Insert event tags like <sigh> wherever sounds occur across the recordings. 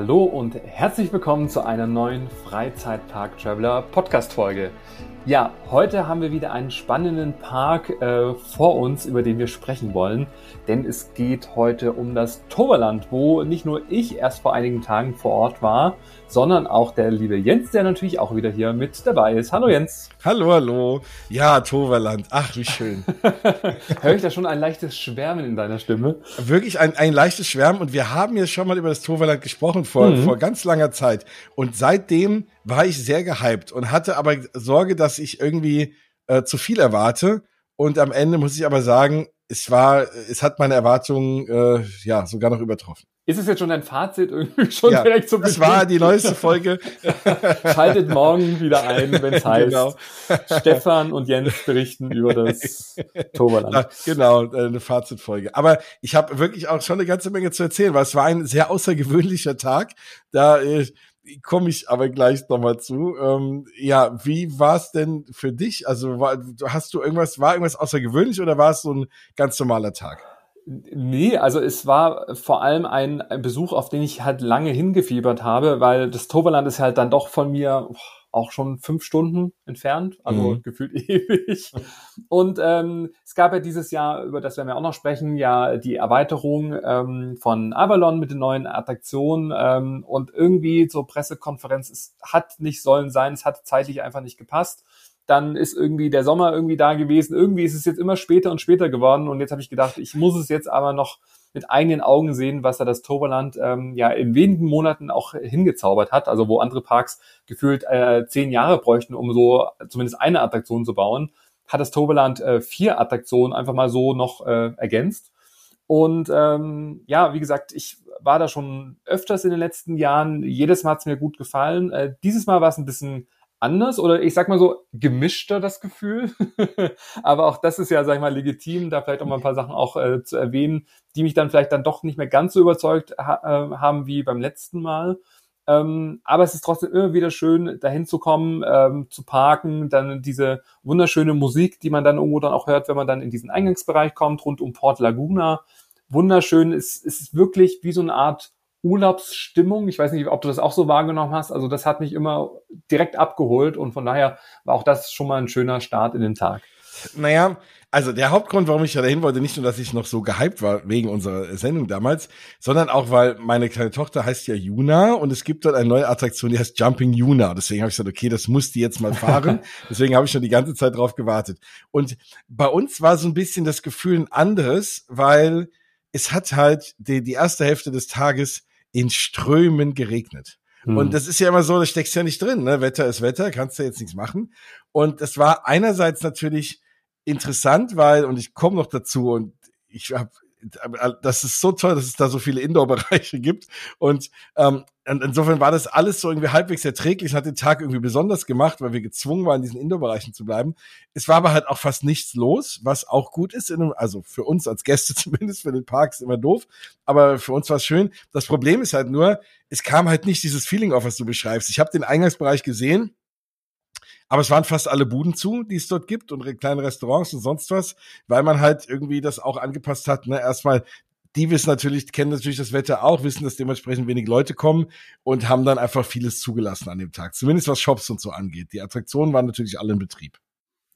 Hallo und herzlich willkommen zu einer neuen Freizeitpark Traveler Podcast Folge. Ja, heute haben wir wieder einen spannenden Park äh, vor uns, über den wir sprechen wollen, denn es geht heute um das Toverland, wo nicht nur ich erst vor einigen Tagen vor Ort war, sondern auch der liebe Jens, der natürlich auch wieder hier mit dabei ist. Hallo Jens. Hallo, hallo. Ja, Toverland. Ach, wie schön. <laughs> Höre ich da schon ein leichtes Schwärmen in deiner Stimme? Wirklich ein, ein leichtes Schwärmen und wir haben ja schon mal über das Toverland gesprochen vor, mhm. vor ganz langer Zeit und seitdem war ich sehr gehypt und hatte aber Sorge, dass ich irgendwie äh, zu viel erwarte. Und am Ende muss ich aber sagen, es war, es hat meine Erwartungen äh, ja sogar noch übertroffen. Ist es jetzt schon dein Fazit <laughs> irgendwie schon ja, direkt zum Das war die neueste Folge. <laughs> Schaltet morgen wieder ein, wenn es <laughs> heißt, genau. Stefan und Jens berichten über das Toverland. Ja, genau, eine Fazitfolge. Aber ich habe wirklich auch schon eine ganze Menge zu erzählen, weil es war ein sehr außergewöhnlicher Tag. Da äh, komme ich aber gleich nochmal zu. Ähm, ja, wie war es denn für dich? Also war, hast du irgendwas, war irgendwas außergewöhnlich oder war es so ein ganz normaler Tag? Nee, also es war vor allem ein Besuch, auf den ich halt lange hingefiebert habe, weil das Toverland ist halt dann doch von mir auch schon fünf Stunden entfernt, also mhm. gefühlt <laughs> ewig. Und ähm, es gab ja dieses Jahr, über das werden wir auch noch sprechen, ja die Erweiterung ähm, von Avalon mit den neuen Attraktionen ähm, und irgendwie zur Pressekonferenz, es hat nicht sollen sein, es hat zeitlich einfach nicht gepasst dann ist irgendwie der Sommer irgendwie da gewesen. Irgendwie ist es jetzt immer später und später geworden. Und jetzt habe ich gedacht, ich muss es jetzt aber noch mit eigenen Augen sehen, was da das Toverland ähm, ja in wenigen Monaten auch hingezaubert hat. Also wo andere Parks gefühlt äh, zehn Jahre bräuchten, um so zumindest eine Attraktion zu bauen, hat das Toverland äh, vier Attraktionen einfach mal so noch äh, ergänzt. Und ähm, ja, wie gesagt, ich war da schon öfters in den letzten Jahren. Jedes Mal hat es mir gut gefallen. Äh, dieses Mal war es ein bisschen anders oder ich sag mal so gemischter das Gefühl. <laughs> Aber auch das ist ja, sag ich mal, legitim, da vielleicht auch mal ein paar Sachen auch äh, zu erwähnen, die mich dann vielleicht dann doch nicht mehr ganz so überzeugt ha äh, haben wie beim letzten Mal. Ähm, aber es ist trotzdem immer wieder schön, dahin zu kommen, ähm, zu parken, dann diese wunderschöne Musik, die man dann irgendwo dann auch hört, wenn man dann in diesen Eingangsbereich kommt, rund um Port Laguna. Wunderschön, es, es ist wirklich wie so eine Art Urlaubsstimmung. Ich weiß nicht, ob du das auch so wahrgenommen hast. Also das hat mich immer direkt abgeholt und von daher war auch das schon mal ein schöner Start in den Tag. Naja, also der Hauptgrund, warum ich da dahin wollte, nicht nur, dass ich noch so gehypt war wegen unserer Sendung damals, sondern auch, weil meine kleine Tochter heißt ja Juna und es gibt dort eine neue Attraktion, die heißt Jumping Juna. Deswegen habe ich gesagt, okay, das muss die jetzt mal fahren. <laughs> Deswegen habe ich schon die ganze Zeit drauf gewartet. Und bei uns war so ein bisschen das Gefühl ein anderes, weil es hat halt die, die erste Hälfte des Tages in Strömen geregnet. Hm. Und das ist ja immer so, da steckst ja nicht drin, ne? Wetter ist Wetter, kannst du jetzt nichts machen. Und das war einerseits natürlich interessant, weil, und ich komme noch dazu und ich habe das ist so toll, dass es da so viele Indoor-Bereiche gibt. Und ähm, insofern war das alles so irgendwie halbwegs erträglich, hat den Tag irgendwie besonders gemacht, weil wir gezwungen waren, in diesen Indoor-Bereichen zu bleiben. Es war aber halt auch fast nichts los, was auch gut ist. In, also für uns als Gäste <laughs> zumindest, für den Park ist immer doof. Aber für uns war es schön. Das Problem ist halt nur, es kam halt nicht dieses Feeling auf, was du beschreibst. Ich habe den Eingangsbereich gesehen aber es waren fast alle Buden zu, die es dort gibt und kleine Restaurants und sonst was, weil man halt irgendwie das auch angepasst hat. Ne? Erstmal die wissen natürlich, kennen natürlich das Wetter auch, wissen, dass dementsprechend wenig Leute kommen und haben dann einfach vieles zugelassen an dem Tag. Zumindest was Shops und so angeht. Die Attraktionen waren natürlich alle in Betrieb.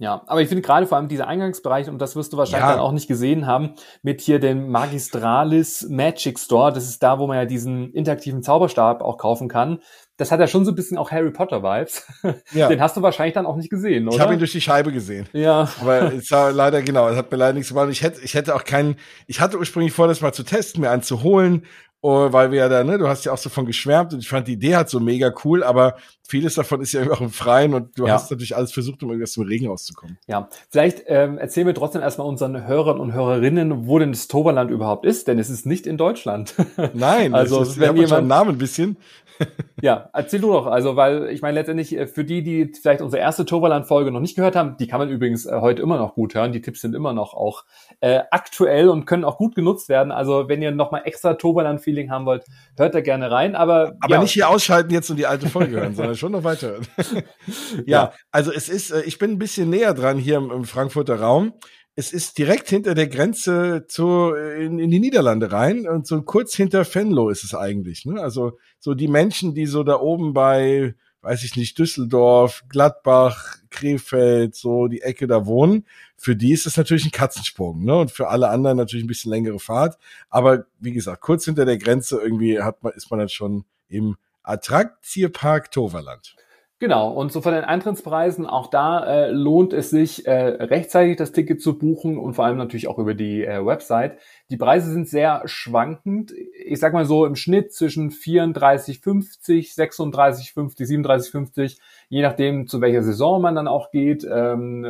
Ja, aber ich finde gerade vor allem dieser Eingangsbereich, und das wirst du wahrscheinlich ja. dann auch nicht gesehen haben, mit hier dem Magistralis Magic Store, das ist da, wo man ja diesen interaktiven Zauberstab auch kaufen kann das hat ja schon so ein bisschen auch Harry Potter Vibes. <laughs> Ja. Den hast du wahrscheinlich dann auch nicht gesehen, oder? Ich habe ihn durch die Scheibe gesehen. Ja. Aber es war leider genau, es hat mir leider nichts gemacht. Ich hätte, ich hätte auch keinen. Ich hatte ursprünglich vor, das mal zu testen, mir einen zu holen, oh, weil wir ja da, ne, du hast ja auch so von geschwärmt und ich fand die Idee halt so mega cool, aber vieles davon ist ja irgendwie auch im Freien und du ja. hast natürlich alles versucht, um irgendwas zum Regen rauszukommen. Ja, vielleicht ähm, erzählen wir trotzdem erstmal unseren Hörern und Hörerinnen, wo denn das Toverland überhaupt ist, denn es ist nicht in Deutschland. <laughs> Nein, also ist, wenn jemand Namen ein bisschen. Ja, erzähl du doch. Also, weil ich meine letztendlich äh, für die, die vielleicht unsere erste Toverland-Folge noch nicht gehört haben, die kann man übrigens äh, heute immer noch gut hören. Die Tipps sind immer noch auch äh, aktuell und können auch gut genutzt werden. Also, wenn ihr noch mal extra Toverland-Feeling haben wollt, hört da gerne rein. Aber aber ja. nicht hier ausschalten jetzt und die alte Folge hören, sondern schon noch weiterhören. <laughs> <laughs> ja, ja, also es ist, äh, ich bin ein bisschen näher dran hier im, im Frankfurter Raum. Es ist direkt hinter der Grenze zu, in, in die Niederlande rein und so kurz hinter Venlo ist es eigentlich. Ne? Also so die Menschen, die so da oben bei, weiß ich nicht, Düsseldorf, Gladbach, Krefeld, so die Ecke da wohnen, für die ist es natürlich ein Katzensprung, ne? Und für alle anderen natürlich ein bisschen längere Fahrt. Aber wie gesagt, kurz hinter der Grenze irgendwie hat man, ist man dann schon im Attraktivpark Toverland. Genau, und so von den Eintrittspreisen, auch da äh, lohnt es sich, äh, rechtzeitig das Ticket zu buchen und vor allem natürlich auch über die äh, Website. Die Preise sind sehr schwankend. Ich sag mal so im Schnitt zwischen 34,50, 36,50, 37,50, je nachdem zu welcher Saison man dann auch geht, ähm,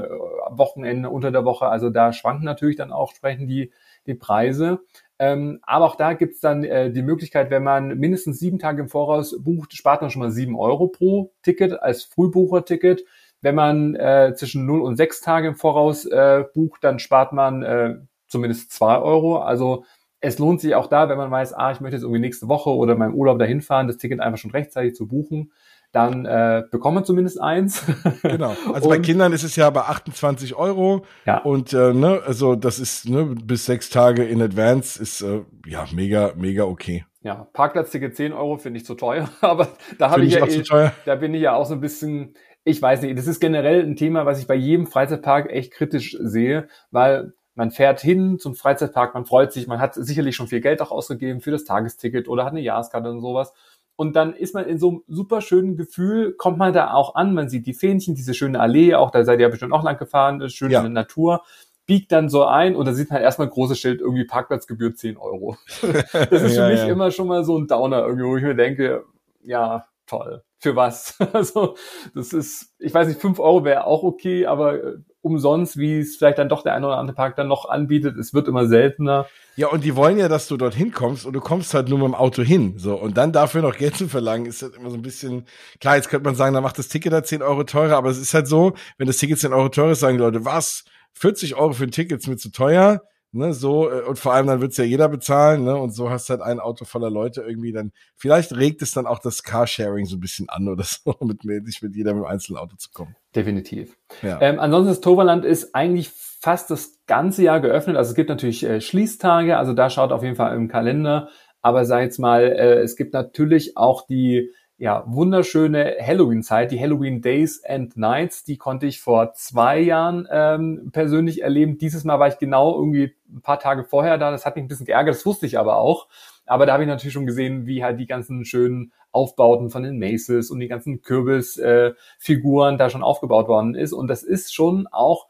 Wochenende, unter der Woche. Also da schwanken natürlich dann auch sprechen die, die Preise. Ähm, aber auch da gibt's dann äh, die Möglichkeit, wenn man mindestens sieben Tage im Voraus bucht, spart man schon mal sieben Euro pro Ticket als Frühbucherticket. Wenn man äh, zwischen 0 und sechs Tage im Voraus äh, bucht, dann spart man äh, zumindest zwei Euro. Also es lohnt sich auch da, wenn man weiß, ah, ich möchte jetzt irgendwie nächste Woche oder meinem Urlaub dahin fahren, das Ticket einfach schon rechtzeitig zu buchen dann äh, bekommt man zumindest eins. <laughs> genau. Also bei Kindern ist es ja bei 28 Euro. Ja. Und äh, ne, also das ist ne, bis sechs Tage in Advance ist äh, ja mega, mega okay. Ja, Parkplatzticket 10 Euro finde ich zu teuer, <laughs> aber da habe ich, ich ja eh, da bin ich ja auch so ein bisschen, ich weiß nicht, das ist generell ein Thema, was ich bei jedem Freizeitpark echt kritisch sehe, weil man fährt hin zum Freizeitpark, man freut sich, man hat sicherlich schon viel Geld auch ausgegeben für das Tagesticket oder hat eine Jahreskarte und sowas. Und dann ist man in so einem super schönen Gefühl, kommt man da auch an, man sieht die Fähnchen, diese schöne Allee, auch da seid ihr ja bestimmt auch lang gefahren, ist schöne ja. Natur, biegt dann so ein und da sieht man halt erstmal ein großes Schild, irgendwie Parkplatzgebühr 10 Euro. <laughs> das ist ja, für mich ja. immer schon mal so ein Downer irgendwie, wo ich mir denke, ja, toll. Für was? <laughs> Also, das ist, ich weiß nicht, 5 Euro wäre auch okay, aber äh, umsonst, wie es vielleicht dann doch der eine oder andere Park dann noch anbietet, es wird immer seltener. Ja, und die wollen ja, dass du dorthin kommst und du kommst halt nur mit dem Auto hin. So, und dann dafür noch Geld zu verlangen, ist halt immer so ein bisschen, klar, jetzt könnte man sagen, da macht das Ticket da 10 Euro teurer, aber es ist halt so, wenn das Ticket 10 Euro teurer ist, sagen die Leute, was? 40 Euro für ein Ticket ist mir zu teuer. Ne, so, äh, und vor allem dann wird's ja jeder bezahlen, ne? Und so hast halt ein Auto voller Leute irgendwie dann, vielleicht regt es dann auch das Carsharing so ein bisschen an oder so, <laughs> mit, nicht mit jeder mit einem einzelnen Auto zu kommen. Definitiv. Ja. Ähm, ansonsten das Toverland ist eigentlich fast das ganze Jahr geöffnet. Also es gibt natürlich äh, Schließtage, also da schaut auf jeden Fall im Kalender. Aber sei jetzt mal, äh, es gibt natürlich auch die ja, wunderschöne Halloween-Zeit, die Halloween Days and Nights, die konnte ich vor zwei Jahren ähm, persönlich erleben. Dieses Mal war ich genau irgendwie ein paar Tage vorher da. Das hat mich ein bisschen geärgert, das wusste ich aber auch. Aber da habe ich natürlich schon gesehen, wie halt die ganzen schönen Aufbauten von den Maces und die ganzen Kürbisfiguren äh, da schon aufgebaut worden ist. Und das ist schon auch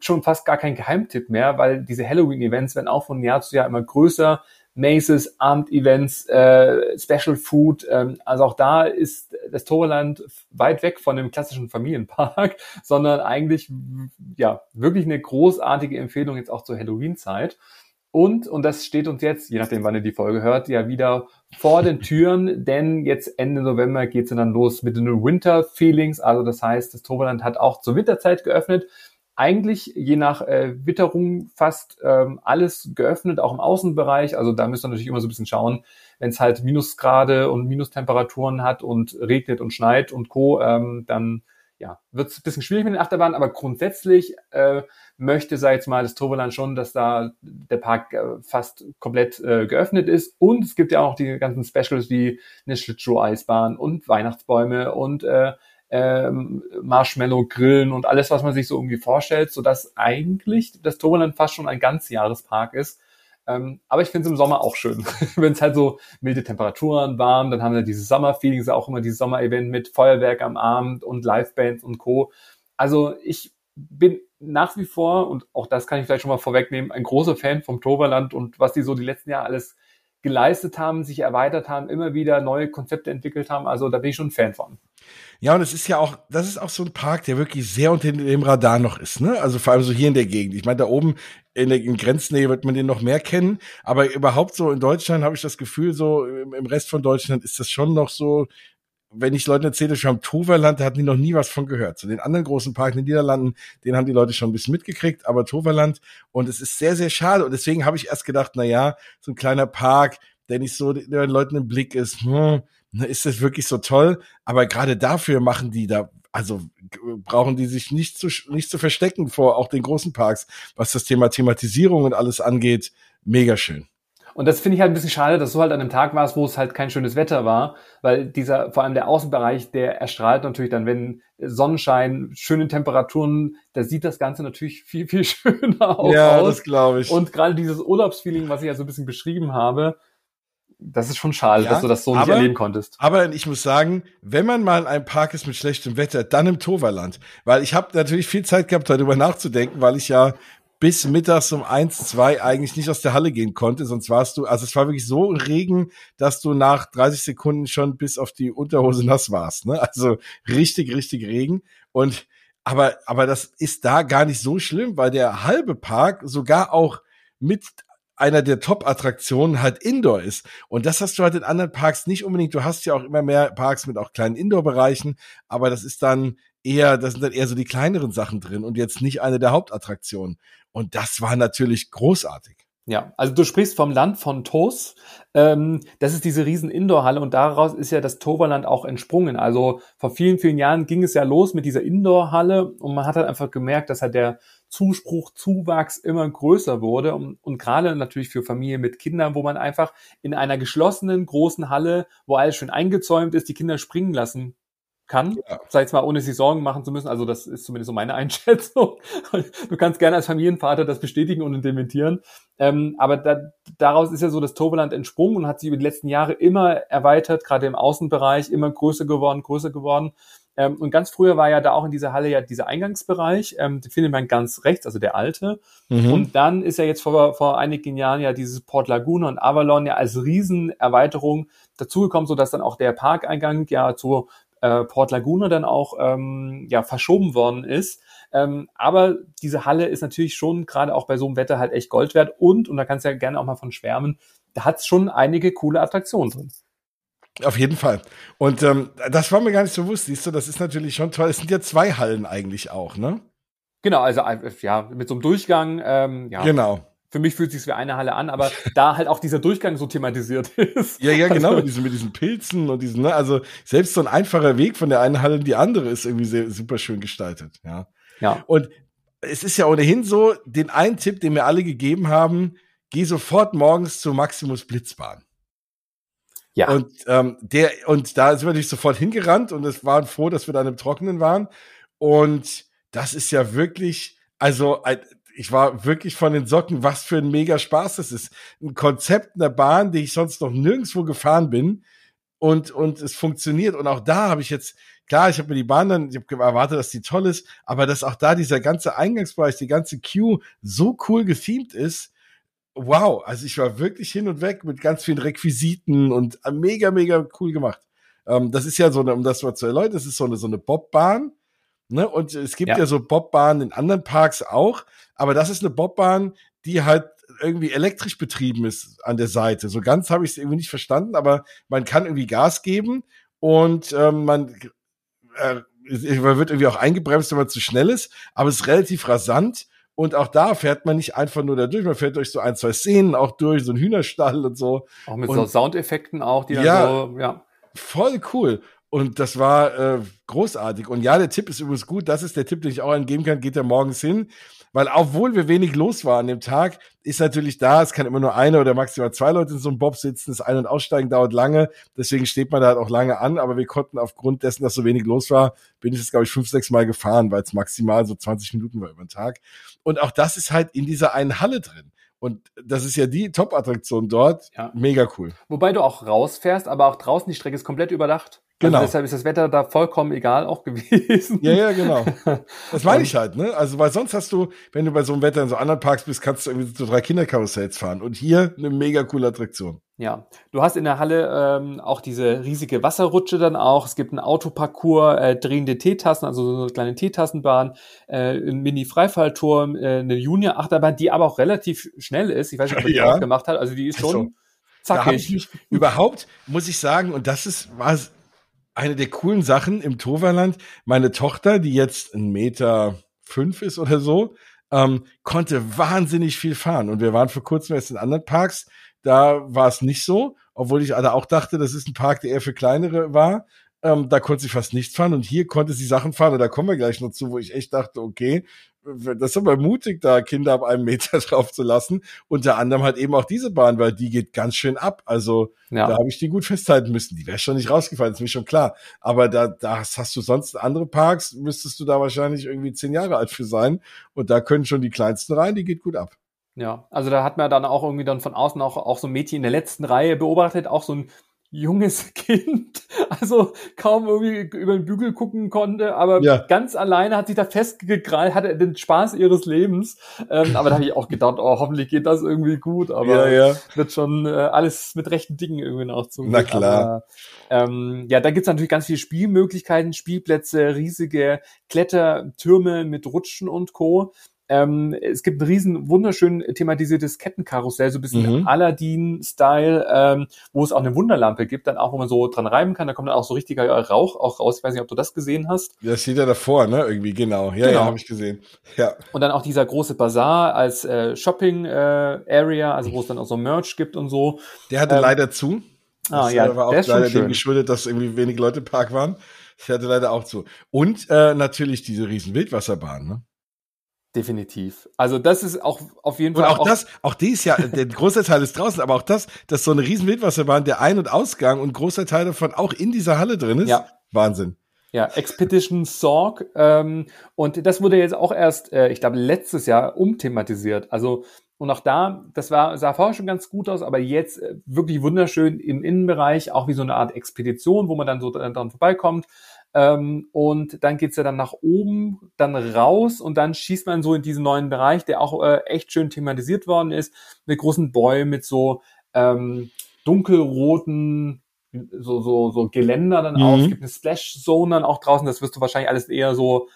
schon fast gar kein Geheimtipp mehr, weil diese Halloween-Events werden auch von Jahr zu Jahr immer größer. Maces, Abend-Events, äh, Special Food. Ähm, also auch da ist das Toreland weit weg von dem klassischen Familienpark, <laughs> sondern eigentlich ja wirklich eine großartige Empfehlung jetzt auch zur Halloween-Zeit. Und, und das steht uns jetzt, je nachdem wann ihr die Folge hört, ja wieder vor den Türen, denn jetzt Ende November geht's dann los mit den Winter Feelings. Also das heißt, das Toverland hat auch zur Winterzeit geöffnet eigentlich je nach äh, Witterung fast ähm, alles geöffnet, auch im Außenbereich. Also da müsst ihr natürlich immer so ein bisschen schauen, wenn es halt Minusgrade und Minustemperaturen hat und regnet und schneit und Co., ähm, dann ja, wird es ein bisschen schwierig mit den Achterbahnen, aber grundsätzlich äh, möchte, sag jetzt mal, das Turboland schon, dass da der Park äh, fast komplett äh, geöffnet ist. Und es gibt ja auch die ganzen Specials wie eine Schlittschuh-Eisbahn und Weihnachtsbäume und äh, ähm, Marshmallow grillen und alles, was man sich so irgendwie vorstellt, so dass eigentlich das Toverland fast schon ein ganzjahrespark ist. Ähm, aber ich finde es im Sommer auch schön, <laughs> wenn es halt so milde Temperaturen, warm, dann haben wir diese Sommerfeelings, auch immer dieses Sommer-Event mit Feuerwerk am Abend und Livebands und Co. Also ich bin nach wie vor, und auch das kann ich vielleicht schon mal vorwegnehmen, ein großer Fan vom Toverland und was die so die letzten Jahre alles geleistet haben, sich erweitert haben, immer wieder neue Konzepte entwickelt haben. Also da bin ich schon ein Fan von. Ja, und es ist ja auch, das ist auch so ein Park, der wirklich sehr unter dem Radar noch ist, ne? Also vor allem so hier in der Gegend. Ich meine, da oben in der in Grenznähe wird man den noch mehr kennen, aber überhaupt so in Deutschland habe ich das Gefühl, so im Rest von Deutschland ist das schon noch so, wenn ich Leuten erzähle, schon am Toverland, da hatten die noch nie was von gehört. Zu den anderen großen Parks in den Niederlanden, den haben die Leute schon ein bisschen mitgekriegt, aber Toverland und es ist sehr, sehr schade und deswegen habe ich erst gedacht, na ja, so ein kleiner Park, der nicht so den Leuten im Blick ist, hm, ist das wirklich so toll? Aber gerade dafür machen die da also brauchen die sich nicht zu, nicht zu verstecken vor auch den großen Parks, was das Thema Thematisierung und alles angeht. Mega schön. Und das finde ich halt ein bisschen schade, dass du halt an einem Tag warst, wo es halt kein schönes Wetter war, weil dieser, vor allem der Außenbereich, der erstrahlt natürlich dann, wenn Sonnenschein, schöne Temperaturen, da sieht das Ganze natürlich viel, viel <laughs> schöner aus. Ja, das glaube ich. Und gerade dieses Urlaubsfeeling, was ich ja so ein bisschen beschrieben habe, das ist schon schade, ja, dass du das so aber, nicht erleben konntest. Aber ich muss sagen, wenn man mal in einem Park ist mit schlechtem Wetter, dann im Toverland. Weil ich habe natürlich viel Zeit gehabt, darüber nachzudenken, weil ich ja bis mittags um eins, zwei eigentlich nicht aus der Halle gehen konnte. Sonst warst du, also es war wirklich so Regen, dass du nach 30 Sekunden schon bis auf die Unterhose nass warst. Ne? Also richtig, richtig Regen. Und aber, aber das ist da gar nicht so schlimm, weil der halbe Park sogar auch mit einer der Top-Attraktionen halt Indoor ist. Und das hast du halt in anderen Parks nicht unbedingt. Du hast ja auch immer mehr Parks mit auch kleinen Indoor-Bereichen, aber das ist dann eher, das sind dann eher so die kleineren Sachen drin und jetzt nicht eine der Hauptattraktionen. Und das war natürlich großartig. Ja, also du sprichst vom Land von Tos. Ähm, das ist diese riesen Indoor-Halle und daraus ist ja das Toverland auch entsprungen. Also vor vielen, vielen Jahren ging es ja los mit dieser Indoor-Halle und man hat halt einfach gemerkt, dass halt der Zuspruch, Zuwachs immer größer wurde und, und gerade natürlich für Familien mit Kindern, wo man einfach in einer geschlossenen großen Halle, wo alles schön eingezäumt ist, die Kinder springen lassen kann, ja. sag jetzt mal, ohne sich Sorgen machen zu müssen. Also das ist zumindest so meine <laughs> Einschätzung. Du kannst gerne als Familienvater das bestätigen und dementieren. Ähm, aber da, daraus ist ja so das Toverland entsprungen und hat sich über die letzten Jahre immer erweitert, gerade im Außenbereich, immer größer geworden, größer geworden. Ähm, und ganz früher war ja da auch in dieser Halle ja dieser Eingangsbereich, ähm, den findet man ganz rechts, also der alte. Mhm. Und dann ist ja jetzt vor, vor einigen Jahren ja dieses Port Laguna und Avalon ja als Riesenerweiterung dazugekommen, so dass dann auch der Parkeingang ja zu äh, Port Laguna dann auch ähm, ja verschoben worden ist. Ähm, aber diese Halle ist natürlich schon gerade auch bei so einem Wetter halt echt Gold wert und, und da kannst du ja gerne auch mal von schwärmen, da hat es schon einige coole Attraktionen drin. Auf jeden Fall. Und ähm, das war mir gar nicht so bewusst, siehst du, das ist natürlich schon toll. Es sind ja zwei Hallen eigentlich auch, ne? Genau, also ja, mit so einem Durchgang, ähm, ja. Genau für mich fühlt es sich wie eine Halle an, aber da halt auch dieser Durchgang so thematisiert ist. Ja, ja, genau, also, mit, diesen, mit diesen Pilzen und diesen, ne, also selbst so ein einfacher Weg von der einen Halle in die andere ist irgendwie sehr, super schön gestaltet, ja. Ja. Und es ist ja ohnehin so, den einen Tipp, den mir alle gegeben haben, geh sofort morgens zur Maximus Blitzbahn. Ja. Und ähm, der, und da sind wir natürlich sofort hingerannt und es waren froh, dass wir dann im Trockenen waren. Und das ist ja wirklich, also ich war wirklich von den Socken, was für ein mega Spaß das ist. Ein Konzept einer Bahn, die ich sonst noch nirgendwo gefahren bin. Und, und es funktioniert. Und auch da habe ich jetzt, klar, ich habe mir die Bahn dann, ich habe erwartet, dass die toll ist, aber dass auch da dieser ganze Eingangsbereich, die ganze Queue so cool gethemt ist, wow, also ich war wirklich hin und weg mit ganz vielen Requisiten und mega, mega cool gemacht. Ähm, das ist ja so eine, um das mal zu erläutern, das ist so eine, so eine Bobbahn. Ne? Und es gibt ja, ja so Bobbahnen in anderen Parks auch, aber das ist eine Bobbahn, die halt irgendwie elektrisch betrieben ist an der Seite. So ganz habe ich es irgendwie nicht verstanden, aber man kann irgendwie Gas geben und ähm, man, äh, man wird irgendwie auch eingebremst, wenn man zu schnell ist, aber es ist relativ rasant. Und auch da fährt man nicht einfach nur da durch, man fährt durch so ein, zwei Szenen auch durch, so ein Hühnerstall und so. Auch mit und, so Soundeffekten auch, die dann ja, so, ja. Voll cool. Und das war äh, großartig. Und ja, der Tipp ist übrigens gut. Das ist der Tipp, den ich auch angeben kann. Geht da morgens hin. Weil obwohl wir wenig los waren an dem Tag, ist natürlich da, es kann immer nur eine oder maximal zwei Leute in so einem Bob sitzen. Das Ein- und Aussteigen dauert lange. Deswegen steht man da halt auch lange an. Aber wir konnten aufgrund dessen, dass so wenig los war, bin ich jetzt, glaube ich, fünf, sechs Mal gefahren, weil es maximal so 20 Minuten war über den Tag. Und auch das ist halt in dieser einen Halle drin. Und das ist ja die Top-Attraktion dort. Ja. Mega cool. Wobei du auch rausfährst, aber auch draußen die Strecke ist komplett überdacht. Also genau. Also deshalb ist das Wetter da vollkommen egal auch <laughs> gewesen. Ja, ja, genau. Das meine <laughs> ich halt, ne? Also, weil sonst hast du, wenn du bei so einem Wetter in so anderen Parks bist, kannst du irgendwie so drei Kinderkarussells fahren. Und hier eine mega coole Attraktion. Ja, du hast in der Halle ähm, auch diese riesige Wasserrutsche dann auch. Es gibt einen Autoparcours, äh, drehende Teetassen, also so eine kleine Teetassenbahn, äh, ein Mini-Freifallturm, äh, eine Junior-Achterbahn, die aber auch relativ schnell ist. Ich weiß nicht, ob er die auch gemacht hat. Also die ist schon also, zackig. überhaupt, muss ich sagen, und das ist, was eine der coolen Sachen im Toverland, meine Tochter, die jetzt ein Meter fünf ist oder so, ähm, konnte wahnsinnig viel fahren. Und wir waren vor kurzem erst in anderen Parks, da war es nicht so, obwohl ich alle auch dachte, das ist ein Park, der eher für kleinere war. Ähm, da konnte sie fast nichts fahren und hier konnte sie Sachen fahren und da kommen wir gleich noch zu, wo ich echt dachte, okay, das ist aber mutig, da Kinder ab einem Meter <laughs> drauf zu lassen. Unter anderem halt eben auch diese Bahn, weil die geht ganz schön ab. Also ja. da habe ich die gut festhalten müssen. Die wäre schon nicht rausgefallen, ist mir schon klar. Aber da, da hast du sonst andere Parks, müsstest du da wahrscheinlich irgendwie zehn Jahre alt für sein. Und da können schon die kleinsten rein, die geht gut ab. Ja, also da hat man dann auch irgendwie dann von außen auch, auch so ein Mädchen in der letzten Reihe beobachtet, auch so ein junges <laughs> Kind, also kaum irgendwie über den Bügel gucken konnte, aber ja. ganz alleine hat sich da festgekrallt, hatte den Spaß ihres Lebens. Ähm, aber da habe ich auch gedacht, oh, hoffentlich geht das irgendwie gut, aber ja, ja. wird schon äh, alles mit rechten Dingen irgendwie zu. Na klar. Aber, ähm, ja, da gibt's natürlich ganz viele Spielmöglichkeiten, Spielplätze, riesige Klettertürme mit Rutschen und Co. Ähm, es gibt ein riesen wunderschön thematisiertes Kettenkarussell, so ein bisschen mhm. Aladdin-Style, ähm, wo es auch eine Wunderlampe gibt, dann auch, wo man so dran reiben kann. Da kommt dann auch so richtiger Rauch auch raus. Ich weiß nicht, ob du das gesehen hast. Das steht ja davor, ne? Irgendwie, genau. Ja, genau. ja, habe ich gesehen. Ja. Und dann auch dieser große Bazar als äh, Shopping-Area, äh, also wo es dann auch so Merch gibt und so. Der hatte ähm, leider zu. Ah, das ja, war auch leider dem geschuldet, dass irgendwie wenig Leute im Park waren. Der hatte leider auch zu. Und äh, natürlich diese riesen Wildwasserbahn, ne? Definitiv. Also das ist auch auf jeden Fall. Und auch, auch das, auch die ist ja, der große Teil ist draußen, aber auch das, dass so eine riesen Wildwasserbahn, der Ein- und Ausgang und großer Teil davon auch in dieser Halle drin ist. Ja. Wahnsinn. Ja, Expedition Sorg. Ähm, und das wurde jetzt auch erst, äh, ich glaube, letztes Jahr umthematisiert. Also, und auch da, das war, sah vorher schon ganz gut aus, aber jetzt äh, wirklich wunderschön im Innenbereich, auch wie so eine Art Expedition, wo man dann so dran vorbeikommt. Ähm, und dann geht's ja dann nach oben, dann raus und dann schießt man so in diesen neuen Bereich, der auch äh, echt schön thematisiert worden ist, mit großen Bäumen, mit so ähm, dunkelroten so, so, so Geländer dann mhm. auch. Es gibt eine Splash-Zone dann auch draußen. Das wirst du wahrscheinlich alles eher so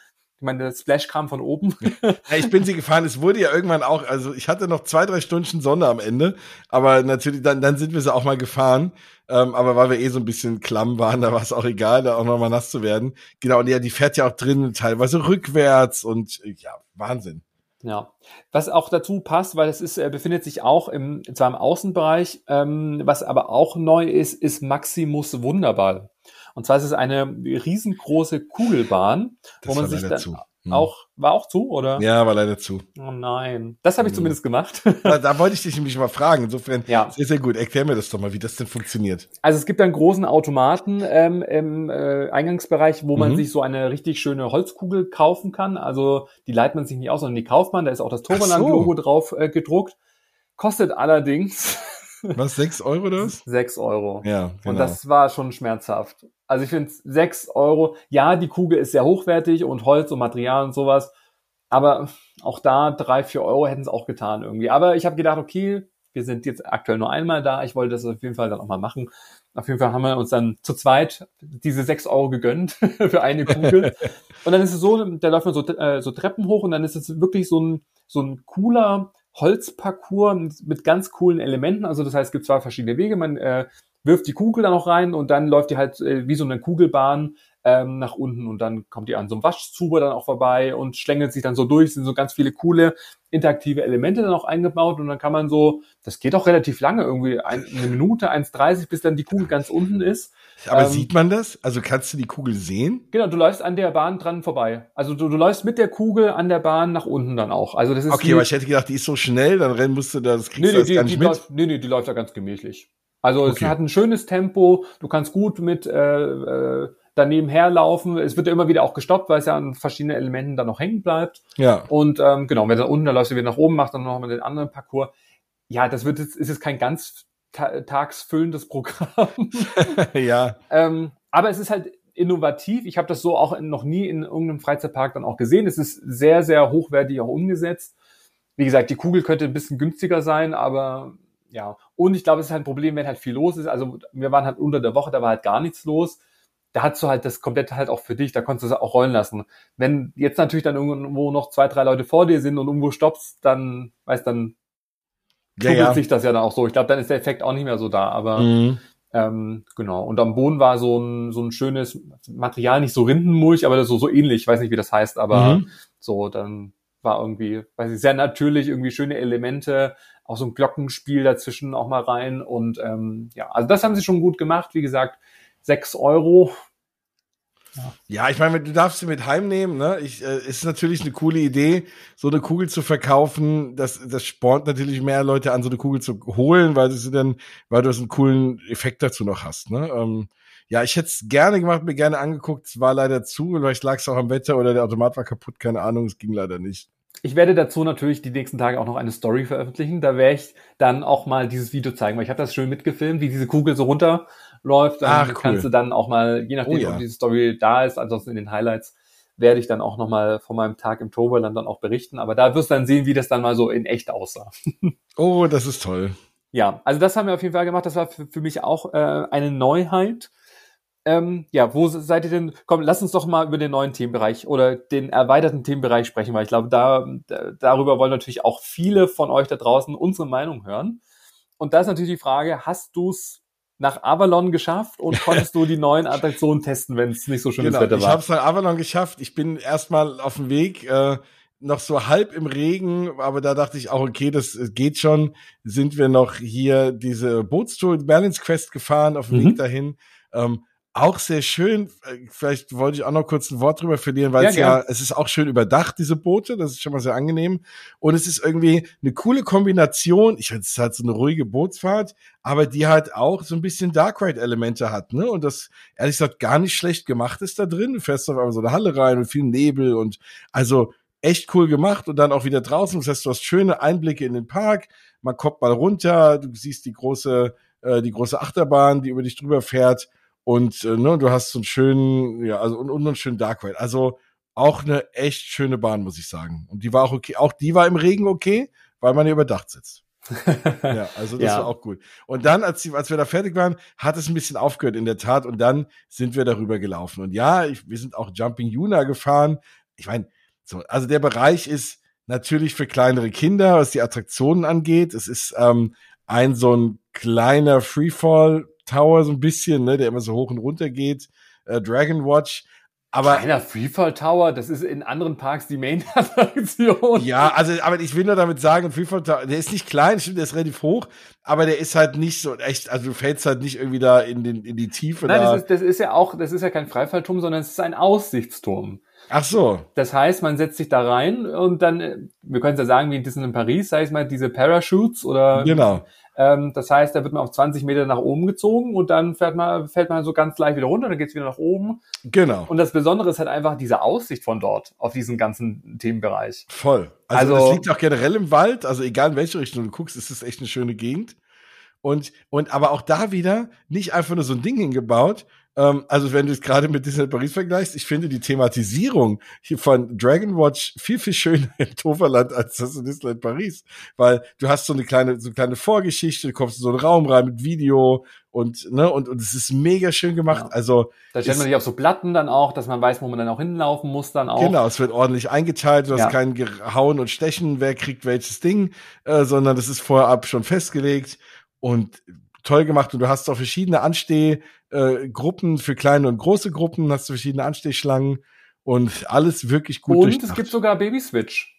ich meine, der Splash kam von oben. ja, ich bin sie gefahren. Es wurde ja irgendwann auch, also ich hatte noch zwei, drei Stunden Sonne am Ende, aber natürlich, dann, dann sind wir sie auch mal gefahren. Ähm, aber weil wir eh so ein bisschen klamm waren, da war es auch egal, da auch noch mal nass zu werden. Genau, und ja, die fährt ja auch drin, teilweise rückwärts und ja, Wahnsinn. Ja, was auch dazu passt, weil es ist, er befindet sich auch im, zwar im Außenbereich, ähm, was aber auch neu ist, ist Maximus Wunderball. Und zwar ist es eine riesengroße Kugelbahn, das wo man sich dann zu. Hm. auch war auch zu oder? Ja, war leider zu. Oh nein, das habe ich hm. zumindest gemacht. <laughs> da, da, wollte ich dich nämlich mal fragen. Insofern ja. sehr sehr gut. Erklär mir das doch mal, wie das denn funktioniert. Also es gibt einen großen Automaten ähm, im äh, Eingangsbereich, wo man mhm. sich so eine richtig schöne Holzkugel kaufen kann. Also die leiht man sich nicht aus, sondern die kauft man. Da ist auch das Turboland-Logo so. drauf äh, gedruckt. Kostet allerdings was, sechs Euro das? Sechs Euro. Ja, genau. Und das war schon schmerzhaft. Also ich finde sechs Euro, ja, die Kugel ist sehr hochwertig und Holz und Material und sowas. Aber auch da drei, vier Euro hätten es auch getan irgendwie. Aber ich habe gedacht, okay, wir sind jetzt aktuell nur einmal da. Ich wollte das auf jeden Fall dann auch mal machen. Auf jeden Fall haben wir uns dann zu zweit diese sechs Euro gegönnt <laughs> für eine Kugel. <laughs> und dann ist es so, da läuft man so, äh, so Treppen hoch und dann ist es wirklich so ein, so ein cooler Holzparcours mit ganz coolen Elementen. Also das heißt, es gibt zwei verschiedene Wege. Man äh, wirft die Kugel da noch rein und dann läuft die halt äh, wie so eine Kugelbahn ähm, nach unten und dann kommt die an so einem Waschzuber dann auch vorbei und schlängelt sich dann so durch. Es sind so ganz viele coole interaktive Elemente dann auch eingebaut und dann kann man so, das geht auch relativ lange, irgendwie eine Minute, 1,30, bis dann die Kugel ganz unten ist. Aber ähm, sieht man das? Also kannst du die Kugel sehen? Genau, du läufst an der Bahn dran vorbei. Also du, du läufst mit der Kugel an der Bahn nach unten dann auch. Also das ist okay, aber ich hätte gedacht, die ist so schnell, dann rennen musst du da, das kriegst nee, du nee, die, gar nicht die mit. Läuft, nee, nee, die läuft da ganz gemächlich. Also okay. es hat ein schönes Tempo, du kannst gut mit äh, äh, daneben herlaufen. Es wird ja immer wieder auch gestoppt, weil es ja an verschiedenen Elementen dann noch hängen bleibt. Ja. Und ähm, genau, wenn du unten, dann läufst du wieder nach oben, machst dann noch mal den anderen Parcours. Ja, das wird jetzt, ist jetzt kein ganz tagsfüllendes Programm. <laughs> ja. ähm, aber es ist halt innovativ. Ich habe das so auch noch nie in irgendeinem Freizeitpark dann auch gesehen. Es ist sehr, sehr hochwertig auch umgesetzt. Wie gesagt, die Kugel könnte ein bisschen günstiger sein, aber ja. Und ich glaube, es ist halt ein Problem, wenn halt viel los ist. Also wir waren halt unter der Woche, da war halt gar nichts los. Da hast du halt das komplette halt auch für dich, da konntest du es auch rollen lassen. Wenn jetzt natürlich dann irgendwo noch zwei, drei Leute vor dir sind und irgendwo stoppst, dann, weißt dann, ja, ja. sich das ja dann auch so. Ich glaube, dann ist der Effekt auch nicht mehr so da, aber mhm. Ähm, genau. Und am Boden war so ein, so ein schönes Material, nicht so Rindenmulch, aber so, so ähnlich. Ich weiß nicht, wie das heißt, aber mhm. so, dann war irgendwie, weiß ich, sehr natürlich, irgendwie schöne Elemente, auch so ein Glockenspiel dazwischen auch mal rein. Und ähm, ja, also das haben sie schon gut gemacht. Wie gesagt, sechs Euro Ja, ich meine, du darfst sie mit heimnehmen. Ne? Ich, äh, ist natürlich eine coole Idee, so eine Kugel zu verkaufen. Das, das spornt natürlich mehr Leute an, so eine Kugel zu holen, weil du sie dann, weil du einen coolen Effekt dazu noch hast. Ne? Ähm, ja, ich hätte es gerne gemacht, mir gerne angeguckt. Es war leider zu, vielleicht lag es auch am Wetter oder der Automat war kaputt, keine Ahnung, es ging leider nicht. Ich werde dazu natürlich die nächsten Tage auch noch eine Story veröffentlichen. Da werde ich dann auch mal dieses Video zeigen, weil ich habe das schön mitgefilmt, wie diese Kugel so runterläuft. Dann Ach, cool. kannst du dann auch mal, je nachdem, oh, ja. ob diese Story da ist, ansonsten in den Highlights, werde ich dann auch noch mal von meinem Tag im Toverland dann auch berichten. Aber da wirst du dann sehen, wie das dann mal so in echt aussah. <laughs> oh, das ist toll. Ja, also das haben wir auf jeden Fall gemacht. Das war für, für mich auch äh, eine Neuheit. Ähm, ja, wo seid ihr denn? Komm, lass uns doch mal über den neuen Themenbereich oder den erweiterten Themenbereich sprechen, weil ich glaube, da darüber wollen natürlich auch viele von euch da draußen unsere Meinung hören. Und da ist natürlich die Frage, hast du's nach Avalon geschafft und <laughs> konntest du die neuen Attraktionen testen, wenn es nicht so schönes genau, Wetter war? Ich habe es nach Avalon geschafft. Ich bin erstmal auf dem Weg, äh, noch so halb im Regen, aber da dachte ich auch, okay, das geht schon. Sind wir noch hier diese Bootstour Balance Quest gefahren auf dem mhm. Weg dahin. Ähm, auch sehr schön. Vielleicht wollte ich auch noch kurz ein Wort drüber verlieren, weil ja, es ja, es ist auch schön überdacht, diese Boote. Das ist schon mal sehr angenehm. Und es ist irgendwie eine coole Kombination. Ich finde, es ist halt so eine ruhige Bootsfahrt, aber die halt auch so ein bisschen Dark Ride Elemente hat, ne? Und das, ehrlich gesagt, gar nicht schlecht gemacht ist da drin. Du fährst auf einmal so eine Halle rein und viel Nebel und also echt cool gemacht und dann auch wieder draußen. Das heißt, du hast schöne Einblicke in den Park. Man kommt mal runter, du siehst die große, äh, die große Achterbahn, die über dich drüber fährt und äh, ne, du hast so einen schönen, ja, also und, und einen schönen Dark Ride. Also auch eine echt schöne Bahn, muss ich sagen. Und die war auch okay. Auch die war im Regen okay, weil man hier überdacht sitzt. <laughs> ja, also das ja. war auch gut. Und dann, als, die, als wir da fertig waren, hat es ein bisschen aufgehört, in der Tat. Und dann sind wir darüber gelaufen. Und ja, ich, wir sind auch Jumping Juna gefahren. Ich meine, so, also der Bereich ist natürlich für kleinere Kinder, was die Attraktionen angeht. Es ist ähm, ein so ein kleiner Freefall Tower so ein bisschen, ne, der immer so hoch und runter geht. Äh, Dragon Watch. Aber Kleiner Freefall Tower, das ist in anderen Parks die Main-Attraktion. Ja, also, aber ich will nur damit sagen, Freefall Tower, der ist nicht klein, stimmt, der ist relativ hoch, aber der ist halt nicht so echt, also du fällst halt nicht irgendwie da in, den, in die Tiefe. Nein, da. Das, ist, das ist ja auch, das ist ja kein Freifallturm, sondern es ist ein Aussichtsturm. Ach so. Das heißt, man setzt sich da rein und dann, wir können es ja sagen, wie in Disneyland Paris, sag ich mal, diese Parachutes oder. Genau. Ähm, das heißt, da wird man auf 20 Meter nach oben gezogen und dann fährt man, fällt man so ganz leicht wieder runter, dann geht's wieder nach oben. Genau. Und das Besondere ist halt einfach diese Aussicht von dort auf diesen ganzen Themenbereich. Voll. Also, also das liegt auch generell im Wald, also egal in welche Richtung du guckst, ist es echt eine schöne Gegend. Und, und aber auch da wieder nicht einfach nur so ein Ding hingebaut, ähm, also wenn du es gerade mit Disneyland Paris vergleichst, ich finde die Thematisierung hier von Dragon Watch viel, viel schöner <laughs> in Toverland als das in Disneyland Paris. Weil du hast so eine kleine, so eine kleine Vorgeschichte, du kommst in so einen Raum rein mit Video und, ne, und, und es ist mega schön gemacht. Ja. Also. Da stellt man sich auf so Platten dann auch, dass man weiß, wo man dann auch hinlaufen muss dann auch. Genau, es wird ordentlich eingeteilt, du ja. hast kein Gehauen und Stechen, wer kriegt welches Ding, äh, sondern das ist vorab schon festgelegt. Und toll gemacht und du hast auch verschiedene Anstehgruppen äh, für kleine und große Gruppen, hast du verschiedene Anstehschlangen und alles wirklich gut Und durchdacht. es gibt sogar Baby Switch.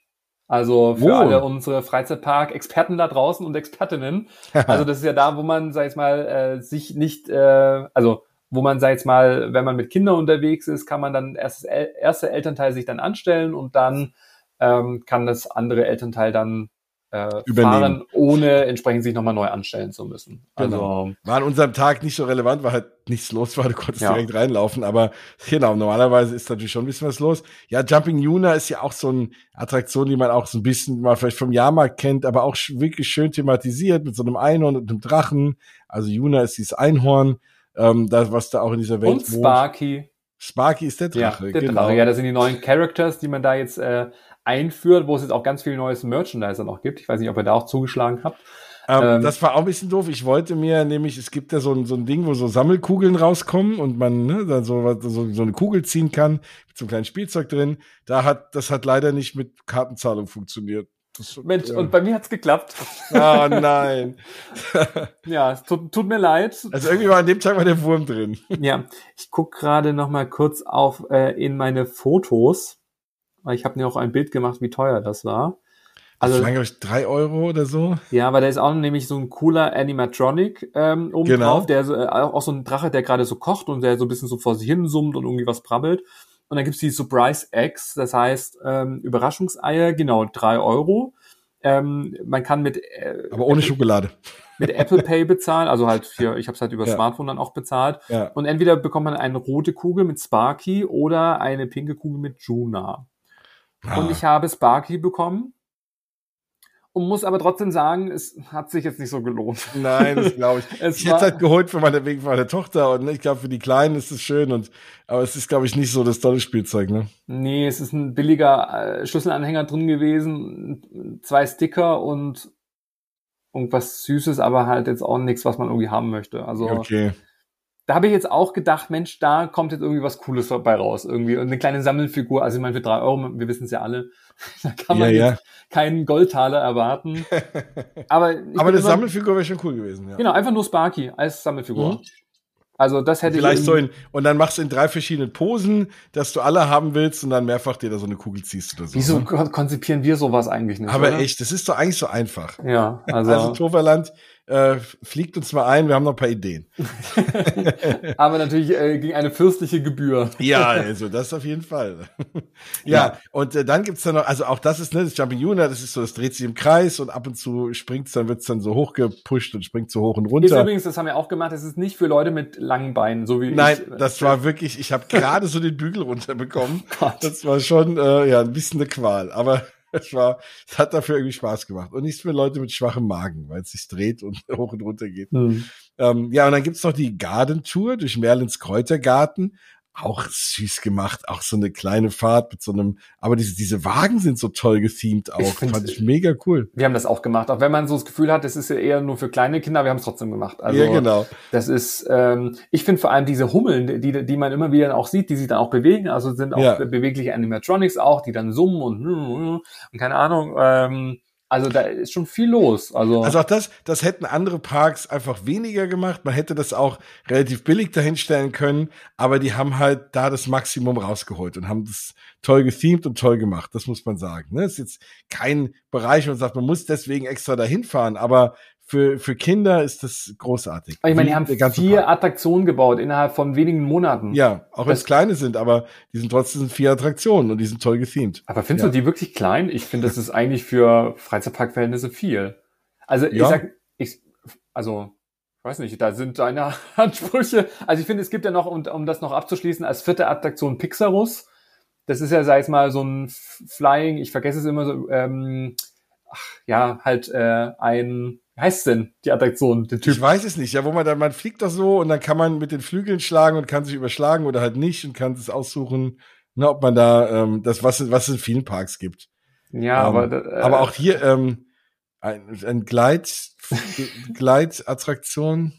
Also für oh. alle unsere Freizeitpark-Experten da draußen und Expertinnen. <laughs> also das ist ja da, wo man, sag ich mal, äh, sich nicht, äh, also wo man, sag ich mal, wenn man mit Kindern unterwegs ist, kann man dann erst das erste Elternteil sich dann anstellen und dann ähm, kann das andere Elternteil dann äh, fahren, ohne entsprechend sich nochmal neu anstellen zu müssen. Also genau. war an unserem Tag nicht so relevant, weil halt nichts los war, du konntest ja. direkt reinlaufen, aber genau, normalerweise ist natürlich schon ein bisschen was los. Ja, Jumping Yuna ist ja auch so eine Attraktion, die man auch so ein bisschen mal vielleicht vom Jahrmarkt kennt, aber auch wirklich schön thematisiert mit so einem Einhorn und einem Drachen. Also Yuna ist dieses Einhorn, ähm, das, was da auch in dieser Welt Und Sparky. Wohnt. Sparky ist der Drache, ja, der genau. Drache. Ja, das sind die neuen Characters, die man da jetzt äh, einführt, wo es jetzt auch ganz viel neues Merchandise noch gibt. Ich weiß nicht, ob ihr da auch zugeschlagen habt. Ähm, ähm, das war auch ein bisschen doof. Ich wollte mir nämlich, es gibt ja so ein, so ein Ding, wo so Sammelkugeln rauskommen und man ne, dann so, so, so eine Kugel ziehen kann mit so einem kleinen Spielzeug drin. Da hat, das hat leider nicht mit Kartenzahlung funktioniert. Das, Mensch, ja. und bei mir hat's geklappt. <laughs> Ah, nein. <laughs> ja, es tut, tut mir leid. Also irgendwie war an dem Tag mal der Wurm drin. ja, ich guck gerade noch mal kurz auf äh, in meine Fotos weil ich habe mir auch ein Bild gemacht, wie teuer das war. Also, das waren, glaube ich, drei Euro oder so. Ja, aber da ist auch nämlich so ein cooler Animatronic ähm, oben genau. drauf, der äh, auch so ein Drache, der gerade so kocht und der so ein bisschen so vor sich hin summt und irgendwie was brabbelt. Und dann gibt's die Surprise Eggs, das heißt ähm, Überraschungseier, genau, drei Euro. Ähm, man kann mit äh, aber ohne Schokolade mit Apple Pay bezahlen, also halt für, ich habe es halt über <laughs> ja. Smartphone dann auch bezahlt. Ja. Und entweder bekommt man eine rote Kugel mit Sparky oder eine pinke Kugel mit Juna. Ah. Und ich habe Sparky bekommen und muss aber trotzdem sagen, es hat sich jetzt nicht so gelohnt. Nein, das glaube ich. <laughs> es ich hätte es halt geholt für meine, wegen meiner Tochter und ich glaube, für die Kleinen ist es schön und, aber es ist, glaube ich, nicht so das tolle Spielzeug, ne? Nee, es ist ein billiger äh, Schlüsselanhänger drin gewesen, zwei Sticker und irgendwas Süßes, aber halt jetzt auch nichts, was man irgendwie haben möchte. Also, okay da habe ich jetzt auch gedacht, Mensch, da kommt jetzt irgendwie was Cooles dabei raus. Irgendwie eine kleine Sammelfigur. Also ich meine, für drei Euro, wir wissen es ja alle, <laughs> da kann man ja, jetzt keinen Goldtaler erwarten. <laughs> Aber, Aber eine Sammelfigur wäre schon cool gewesen. Ja. Genau, einfach nur Sparky als Sammelfigur. Mhm. Also das hätte Vielleicht ich so in, und dann machst du in drei verschiedenen Posen, dass du alle haben willst und dann mehrfach dir da so eine Kugel ziehst oder so. Wieso ne? konzipieren wir sowas eigentlich nicht? Aber oder? echt, das ist doch eigentlich so einfach. Ja, also. Also Toverland, äh, fliegt uns mal ein, wir haben noch ein paar Ideen. <laughs> Aber natürlich äh, gegen eine fürstliche Gebühr. ja, also das auf jeden Fall. <laughs> ja, ja, und äh, dann gibt's dann noch, also auch das ist, ne, das Jumping Junior, das ist so, das dreht sich im Kreis und ab und zu springt's, dann wird's dann so hochgepusht und springt so hoch und runter. Ist übrigens, das haben wir auch gemacht, das ist nicht für Leute mit langen Beinen, so wie Nein, ich. das war wirklich, ich habe gerade so den Bügel runterbekommen. <laughs> Gott. Das war schon, äh, ja, ein bisschen eine Qual, aber es war, es hat dafür irgendwie Spaß gemacht. Und nichts für Leute mit schwachem Magen, weil es sich dreht und <laughs> hoch und runter geht. Mhm. Ähm, ja, und dann gibt's noch die Garden Tour durch Merlins Kräutergarten auch süß gemacht, auch so eine kleine Fahrt mit so einem, aber diese, diese Wagen sind so toll gethemed auch, ich fand ich mega cool. Wir haben das auch gemacht, auch wenn man so das Gefühl hat, das ist ja eher nur für kleine Kinder, wir haben es trotzdem gemacht. Also, ja, genau. Das ist, ähm, ich finde vor allem diese Hummeln, die, die man immer wieder auch sieht, die sich dann auch bewegen, also sind auch ja. bewegliche Animatronics auch, die dann summen und, und keine Ahnung, ähm, also da ist schon viel los. Also, also auch das, das hätten andere Parks einfach weniger gemacht. Man hätte das auch relativ billig dahinstellen können, aber die haben halt da das Maximum rausgeholt und haben das toll gethemed und toll gemacht. Das muss man sagen. Ne? Ist jetzt kein Bereich, wo man sagt, man muss deswegen extra dahin fahren, aber für, für Kinder ist das großartig. Ich meine, die haben vier Park. Attraktionen gebaut innerhalb von wenigen Monaten. Ja, auch wenn es kleine sind, aber die sind trotzdem vier Attraktionen und die sind toll gethemed. Aber findest ja. du die wirklich klein? Ich finde, das ist <laughs> eigentlich für Freizeitparkverhältnisse viel. Also ich ja. sag, ich, also ich weiß nicht, da sind deine <laughs> Ansprüche. Also ich finde, es gibt ja noch, um, um das noch abzuschließen, als vierte Attraktion Pixarus. Das ist ja, sag ich mal, so ein Flying, ich vergesse es immer so, ähm, ach, ja, halt äh, ein wie heißt denn die Attraktion, der Typ? Ich weiß es nicht, ja, wo man dann, man fliegt doch so und dann kann man mit den Flügeln schlagen und kann sich überschlagen oder halt nicht und kann es aussuchen, ne, ob man da ähm, das, was, was es in vielen Parks gibt. Ja, ähm, aber äh, aber auch hier ähm, ein, ein Gleit, Gleitattraktion.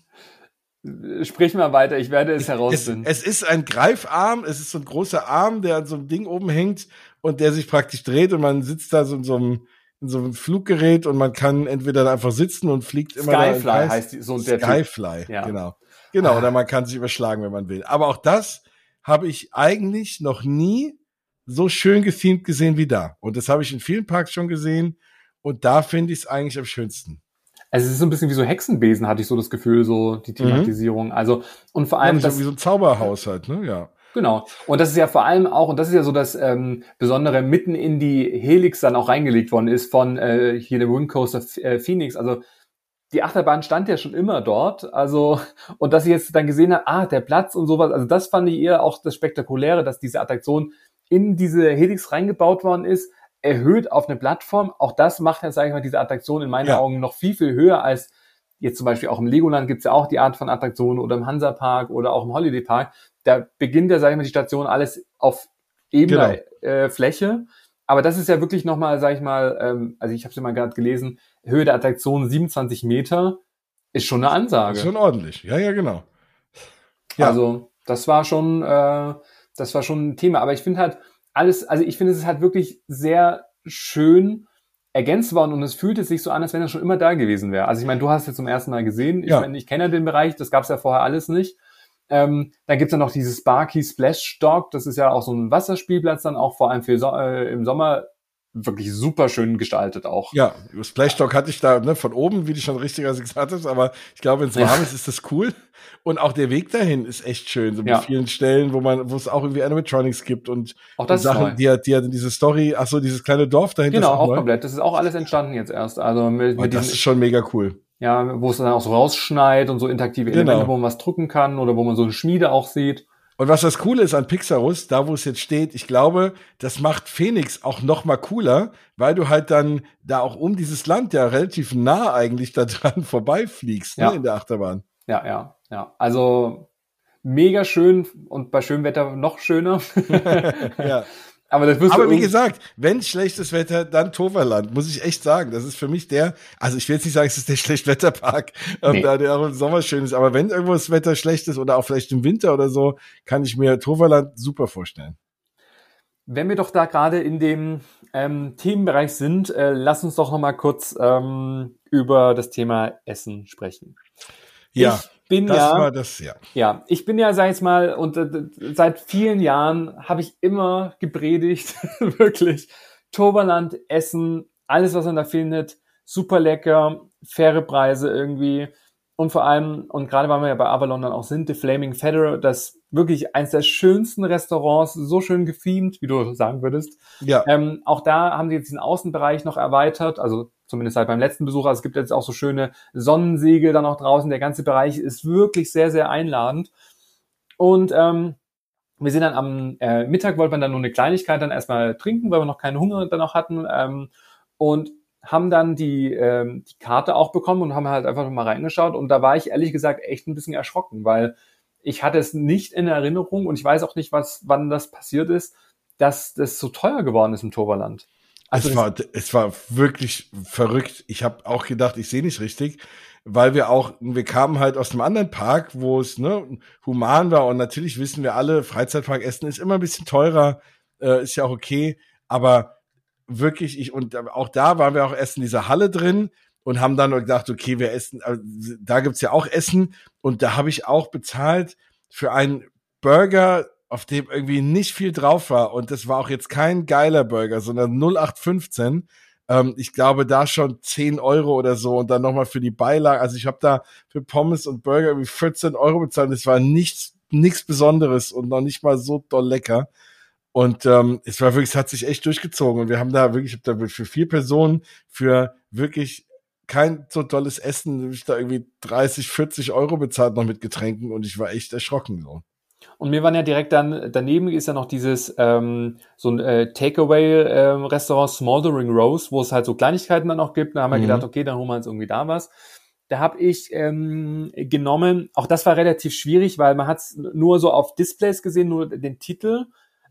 Sprich mal weiter, ich werde es herausfinden. Es, es ist ein Greifarm, es ist so ein großer Arm, der an so einem Ding oben hängt und der sich praktisch dreht und man sitzt da so in so einem in so einem Fluggerät und man kann entweder einfach sitzen und fliegt immer Skyfly heißt die, so der Skyfly, ja. genau. Genau, oder man kann sich überschlagen, wenn man will. Aber auch das habe ich eigentlich noch nie so schön gethemed gesehen wie da. Und das habe ich in vielen Parks schon gesehen. Und da finde ich es eigentlich am schönsten. Also es ist so ein bisschen wie so Hexenbesen, hatte ich so das Gefühl, so die mhm. Thematisierung. Mhm. Also, und vor allem. Ja, das, wie so ein Zauberhaus halt, ne? Ja. Genau. Und das ist ja vor allem auch, und das ist ja so das ähm, Besondere, mitten in die Helix dann auch reingelegt worden ist von äh, hier der Wind Coaster äh, Phoenix. Also die Achterbahn stand ja schon immer dort. Also, und dass ich jetzt dann gesehen habe, ah, der Platz und sowas, also das fand ich eher auch das Spektakuläre, dass diese Attraktion in diese Helix reingebaut worden ist, erhöht auf eine Plattform. Auch das macht ja, sage ich mal, diese Attraktion in meinen ja. Augen noch viel, viel höher als jetzt zum Beispiel auch im Legoland gibt's ja auch die Art von Attraktionen oder im Hansa Park oder auch im Holiday Park da beginnt ja, sag ich mal, die Station alles auf ebener genau. äh, Fläche. Aber das ist ja wirklich nochmal, sag ich mal, ähm, also ich habe es ja mal gerade gelesen, Höhe der Attraktion 27 Meter ist schon eine Ansage. Ist schon ordentlich, ja, ja, genau. Ja. Also das war schon, äh, das war schon ein Thema. Aber ich finde halt alles, also ich finde es ist halt wirklich sehr schön ergänzt worden und es fühlte sich so an, als wenn er schon immer da gewesen wäre. Also ich meine, du hast es zum ersten Mal gesehen. Ich, ja. mein, ich kenne ja den Bereich, das gab es ja vorher alles nicht. Ähm, dann gibt's ja noch dieses Sparky Splash Dog, das ist ja auch so ein Wasserspielplatz dann auch vor allem für so, äh, im Sommer wirklich super schön gestaltet auch. Ja, Splashdock hatte ich da ne, von oben, wie du schon richtigerweise gesagt hast, aber ich glaube, wenn es warm ja. ist, ist das cool. Und auch der Weg dahin ist echt schön, so ja. mit vielen Stellen, wo man, wo es auch irgendwie Animatronics gibt und, auch das Sachen, die hat, die hat diese Story, ach so, dieses kleine Dorf dahinter. Genau, auch, auch komplett. Das ist auch alles entstanden jetzt erst. Also mit, mit das ist schon mega cool. Ja, wo es dann auch so rausschneit und so interaktive genau. Elemente, wo man was drücken kann oder wo man so eine Schmiede auch sieht. Und was das Coole ist an Pixarus, da wo es jetzt steht, ich glaube, das macht Phoenix auch noch mal cooler, weil du halt dann da auch um dieses Land ja relativ nah eigentlich da <laughs> dran vorbeifliegst ne, ja. ne, in der Achterbahn. Ja, ja, ja. Also mega schön und bei schönem Wetter noch schöner. <laughs> ja. <laughs> Aber, das Aber wie gesagt, wenn schlechtes Wetter, dann Toverland, muss ich echt sagen. Das ist für mich der, also ich will jetzt nicht sagen, es ist der <laughs> Schlechtwetterpark, nee. da der auch im Sommer schön ist, aber wenn irgendwo das Wetter schlecht ist oder auch vielleicht im Winter oder so, kann ich mir Toverland super vorstellen. Wenn wir doch da gerade in dem ähm, Themenbereich sind, äh, lass uns doch noch mal kurz ähm, über das Thema Essen sprechen. Ja. Ich bin das ja, war das, ja. Ja, ich bin ja, sag ich mal, und äh, seit vielen Jahren habe ich immer gepredigt, <laughs> wirklich, Toberland, Essen, alles, was man da findet, super lecker, faire Preise irgendwie. Und vor allem, und gerade weil wir ja bei Avalon dann auch sind, The Flaming Federer, das wirklich eines der schönsten Restaurants, so schön gefilmt, wie du sagen würdest. Ja. Ähm, auch da haben sie jetzt den Außenbereich noch erweitert, also zumindest halt beim letzten Besuch. Also es gibt jetzt auch so schöne Sonnensegel da noch draußen. Der ganze Bereich ist wirklich sehr, sehr einladend. Und ähm, wir sind dann am äh, Mittag, wollten wir dann nur eine Kleinigkeit dann erstmal trinken, weil wir noch keinen Hunger dann noch hatten. Ähm, und haben dann die, ähm, die Karte auch bekommen und haben halt einfach mal reingeschaut. Und da war ich ehrlich gesagt echt ein bisschen erschrocken, weil ich hatte es nicht in Erinnerung und ich weiß auch nicht, was, wann das passiert ist, dass das so teuer geworden ist im Toverland. Also es war, es war wirklich verrückt. Ich habe auch gedacht, ich sehe nicht richtig, weil wir auch, wir kamen halt aus einem anderen Park, wo es ne, human war und natürlich wissen wir alle, Freizeitpark Essen ist immer ein bisschen teurer, äh, ist ja auch okay, aber wirklich, ich, und auch da waren wir auch erst in dieser Halle drin und haben dann gedacht, okay, wir essen, äh, da gibt's ja auch Essen und da habe ich auch bezahlt für einen Burger auf dem irgendwie nicht viel drauf war. Und das war auch jetzt kein geiler Burger, sondern 0815. Ähm, ich glaube, da schon 10 Euro oder so und dann nochmal für die Beilage. Also ich habe da für Pommes und Burger irgendwie 14 Euro bezahlt. Das war nichts, nichts Besonderes und noch nicht mal so doll lecker. Und ähm, es war wirklich, es hat sich echt durchgezogen. Und wir haben da wirklich, ich hab da für vier Personen für wirklich kein so tolles Essen, ich da irgendwie 30, 40 Euro bezahlt noch mit Getränken und ich war echt erschrocken so. Und mir waren ja direkt dann, daneben ist ja noch dieses, ähm, so ein äh, Takeaway-Restaurant ähm, Smoldering Rose, wo es halt so Kleinigkeiten dann auch gibt. Da haben wir mhm. gedacht, okay, dann holen wir uns irgendwie da was. Da habe ich ähm, genommen, auch das war relativ schwierig, weil man hat es nur so auf Displays gesehen, nur den Titel,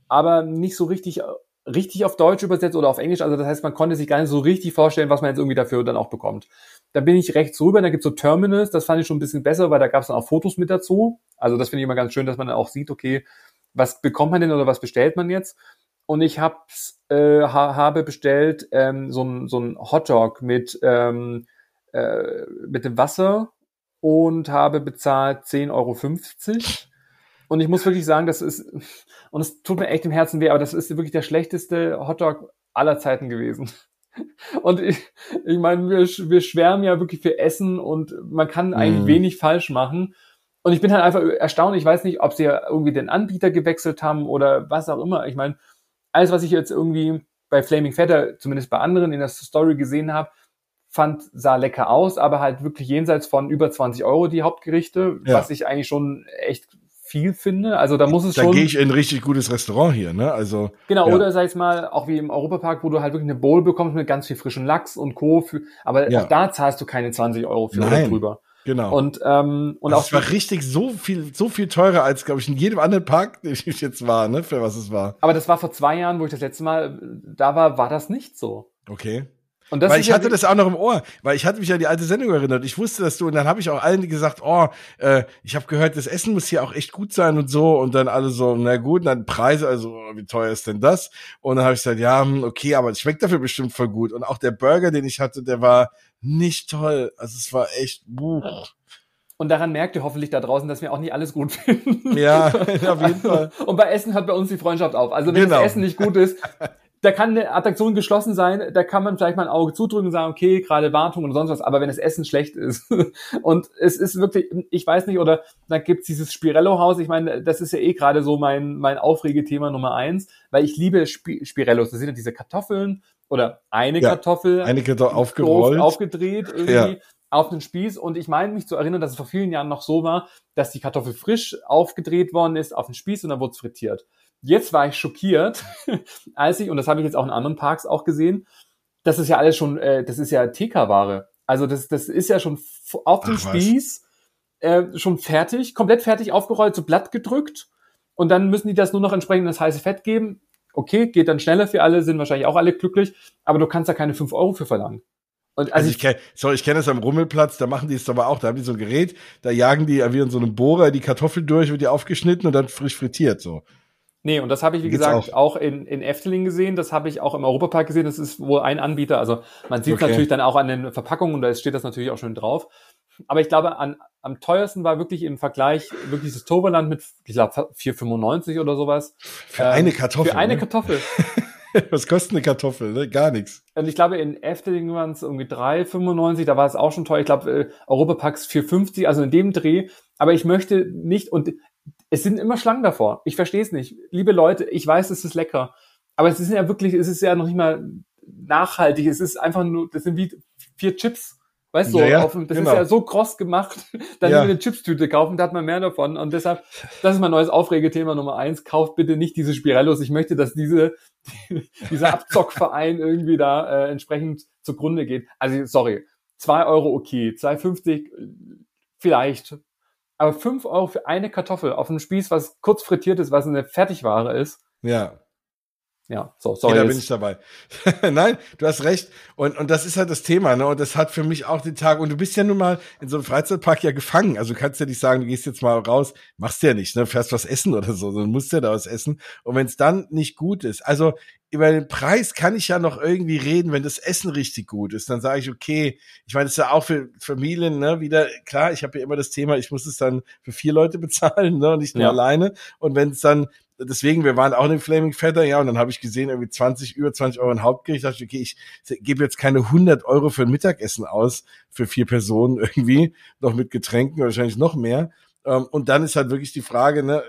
aber nicht so richtig richtig auf Deutsch übersetzt oder auf Englisch. Also das heißt, man konnte sich gar nicht so richtig vorstellen, was man jetzt irgendwie dafür dann auch bekommt. Da bin ich rechts rüber, da gibt's so Terminals, das fand ich schon ein bisschen besser, weil da gab's dann auch Fotos mit dazu. Also das finde ich immer ganz schön, dass man dann auch sieht, okay, was bekommt man denn oder was bestellt man jetzt? Und ich hab's, äh, ha habe bestellt ähm, so ein so ein Hotdog mit ähm, äh, mit dem Wasser und habe bezahlt 10,50 Euro. Und ich muss wirklich sagen, das ist, und es tut mir echt im Herzen weh, aber das ist wirklich der schlechteste Hotdog aller Zeiten gewesen. Und ich, ich meine, wir, wir schwärmen ja wirklich für Essen und man kann eigentlich mm. wenig falsch machen. Und ich bin halt einfach erstaunt. Ich weiß nicht, ob sie ja irgendwie den Anbieter gewechselt haben oder was auch immer. Ich meine, alles, was ich jetzt irgendwie bei Flaming Fetter, zumindest bei anderen in der Story gesehen habe, fand, sah lecker aus, aber halt wirklich jenseits von über 20 Euro die Hauptgerichte, ja. was ich eigentlich schon echt viel finde. Also da muss es da schon. Da gehe ich in ein richtig gutes Restaurant hier, ne? Also. Genau, ja. oder sag ich mal, auch wie im Europapark, wo du halt wirklich eine Bowl bekommst mit ganz viel frischen Lachs und Co. Für, aber ja. auch da zahlst du keine 20 Euro für Nein. drüber. Genau. Und, ähm, und also auch. Es war richtig so viel, so viel teurer als, glaube ich, in jedem anderen Park, <laughs> den ich jetzt war, ne, für was es war. Aber das war vor zwei Jahren, wo ich das letzte Mal da war, war das nicht so. Okay. Und das weil ich ja hatte das auch noch im Ohr, weil ich hatte mich an die alte Sendung erinnert. Ich wusste, dass du und dann habe ich auch allen gesagt, oh, äh, ich habe gehört, das Essen muss hier auch echt gut sein und so und dann alle so, na gut, und dann Preise, also wie teuer ist denn das? Und dann habe ich gesagt, ja, hm, okay, aber es schmeckt dafür bestimmt voll gut. Und auch der Burger, den ich hatte, der war nicht toll. Also es war echt. Buh. Und daran merkt ihr hoffentlich da draußen, dass wir auch nicht alles gut finden. Ja, <laughs> auf jeden Fall. Und bei Essen hört bei uns die Freundschaft auf. Also wenn genau. das Essen nicht gut ist, <laughs> da kann eine Attraktion geschlossen sein, da kann man vielleicht mal ein Auge zudrücken und sagen, okay, gerade Wartung und sonst was, aber wenn das Essen schlecht ist <laughs> und es ist wirklich, ich weiß nicht, oder dann gibt's dieses Spirello-Haus, ich meine, das ist ja eh gerade so mein, mein Aufregethema Nummer eins, weil ich liebe Sp Spirellos, das sind ja diese Kartoffeln oder eine ja, Kartoffel eine Kartoffel aufgerollt, aufgedreht irgendwie. Ja auf den Spieß und ich meine mich zu erinnern, dass es vor vielen Jahren noch so war, dass die Kartoffel frisch aufgedreht worden ist auf den Spieß und dann wurde es frittiert. Jetzt war ich schockiert, <laughs> als ich, und das habe ich jetzt auch in anderen Parks auch gesehen, das ist ja alles schon, äh, das ist ja TK-Ware. Also das, das ist ja schon auf dem Spieß äh, schon fertig, komplett fertig aufgerollt, so blatt gedrückt. Und dann müssen die das nur noch entsprechend das heiße Fett geben. Okay, geht dann schneller für alle, sind wahrscheinlich auch alle glücklich, aber du kannst da keine fünf Euro für verlangen. Und also, also ich, kenne, sorry, ich kenne es am Rummelplatz, da machen die es aber auch, da haben die so ein Gerät, da jagen die wie in so einem Bohrer die Kartoffel durch, wird die aufgeschnitten und dann frisch frittiert, so. Nee, und das habe ich, wie gesagt, auch. auch, in, in Efteling gesehen. Das habe ich auch im Europapark gesehen. Das ist wohl ein Anbieter. Also man sieht okay. natürlich dann auch an den Verpackungen und da steht das natürlich auch schön drauf. Aber ich glaube, an, am teuersten war wirklich im Vergleich wirklich das Toverland mit, ich glaube, 4,95 oder sowas. Für ähm, eine Kartoffel. Für eine ne? Kartoffel. <laughs> Was kostet eine Kartoffel? Ne? Gar nichts. Und ich glaube, in Efteling waren es irgendwie 3,95, da war es auch schon teuer. Ich glaube, äh, Europapacks 4,50, also in dem Dreh. Aber ich möchte nicht, und es sind immer Schlangen davor. Ich verstehe es nicht. Liebe Leute, ich weiß, es ist lecker. Aber es ist ja wirklich, es ist ja noch nicht mal nachhaltig. Es ist einfach nur, das sind wie vier Chips. Weißt du, ja, ja, auf, das genau. ist ja so kross gemacht. <laughs> Dann ja. eine Chipstüte kaufen, da hat man mehr davon. Und deshalb, das ist mein neues Aufregethema Nummer eins. Kauft bitte nicht diese Spirellos. Ich möchte, dass diese, <laughs> dieser Abzockverein irgendwie da äh, entsprechend zugrunde geht. Also, sorry. Zwei Euro okay. 2,50 vielleicht aber fünf Euro für eine Kartoffel auf einem Spieß, was kurz frittiert ist, was eine Fertigware ist. Ja. Ja, so, sorry. Da bin ich dabei. <laughs> Nein, du hast recht. Und, und das ist halt das Thema, ne? Und das hat für mich auch den Tag. Und du bist ja nun mal in so einem Freizeitpark ja gefangen. Also du kannst ja nicht sagen, du gehst jetzt mal raus, machst ja nicht, ne? Fährst was essen oder so, sondern musst ja da was essen. Und wenn es dann nicht gut ist, also über den Preis kann ich ja noch irgendwie reden, wenn das Essen richtig gut ist. Dann sage ich, okay, ich meine, das ist ja auch für Familien, ne, wieder, klar, ich habe ja immer das Thema, ich muss es dann für vier Leute <laughs> bezahlen, ne, nicht nur ja. alleine. Und wenn es dann, deswegen, wir waren auch in den Flaming Feather, ja, und dann habe ich gesehen, irgendwie 20, über 20 Euro ein Hauptgericht, dachte ich, okay, ich gebe jetzt keine 100 Euro für ein Mittagessen aus, für vier Personen irgendwie, noch mit Getränken, wahrscheinlich noch mehr. Ähm, und dann ist halt wirklich die Frage, ne,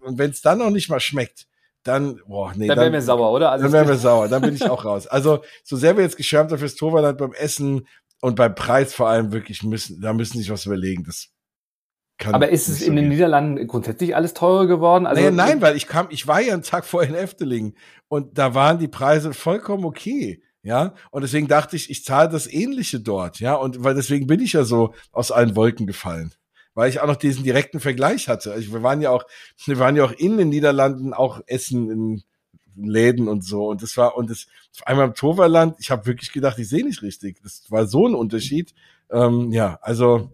und wenn es dann noch nicht mal schmeckt, dann, boah, nee. Dann, dann wären wir sauer, oder? Also dann wären wir <laughs> sauer, dann bin ich auch raus. Also, so sehr wir jetzt geschwärmt haben fürs Torwart beim Essen und beim Preis vor allem wirklich müssen, da müssen sich was überlegen. Das kann Aber ist es in den Niederlanden grundsätzlich alles teurer geworden? Also, naja, nein, weil ich kam, ich war ja einen Tag vorher in Efteling und da waren die Preise vollkommen okay. Ja, und deswegen dachte ich, ich zahle das Ähnliche dort, ja, und weil deswegen bin ich ja so aus allen Wolken gefallen weil ich auch noch diesen direkten Vergleich hatte. Also wir waren ja auch, wir waren ja auch in den Niederlanden auch essen in Läden und so. Und das war, und das auf einmal im Toverland, ich habe wirklich gedacht, ich sehe nicht richtig. Das war so ein Unterschied. Ähm, ja, also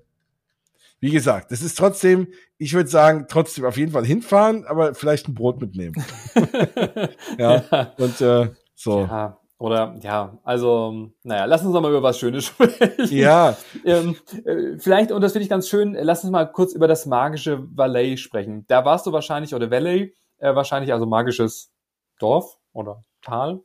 wie gesagt, das ist trotzdem, ich würde sagen, trotzdem auf jeden Fall hinfahren, aber vielleicht ein Brot mitnehmen. <laughs> ja, ja, und äh, so. Ja. Oder ja, also, naja, lass uns doch mal über was Schönes <laughs> sprechen. Ja. ähm, äh, vielleicht, und das finde ich ganz schön, lass uns mal kurz über das magische Valley sprechen. Da warst du wahrscheinlich, oder Valley, äh, wahrscheinlich also magisches Dorf oder Tal.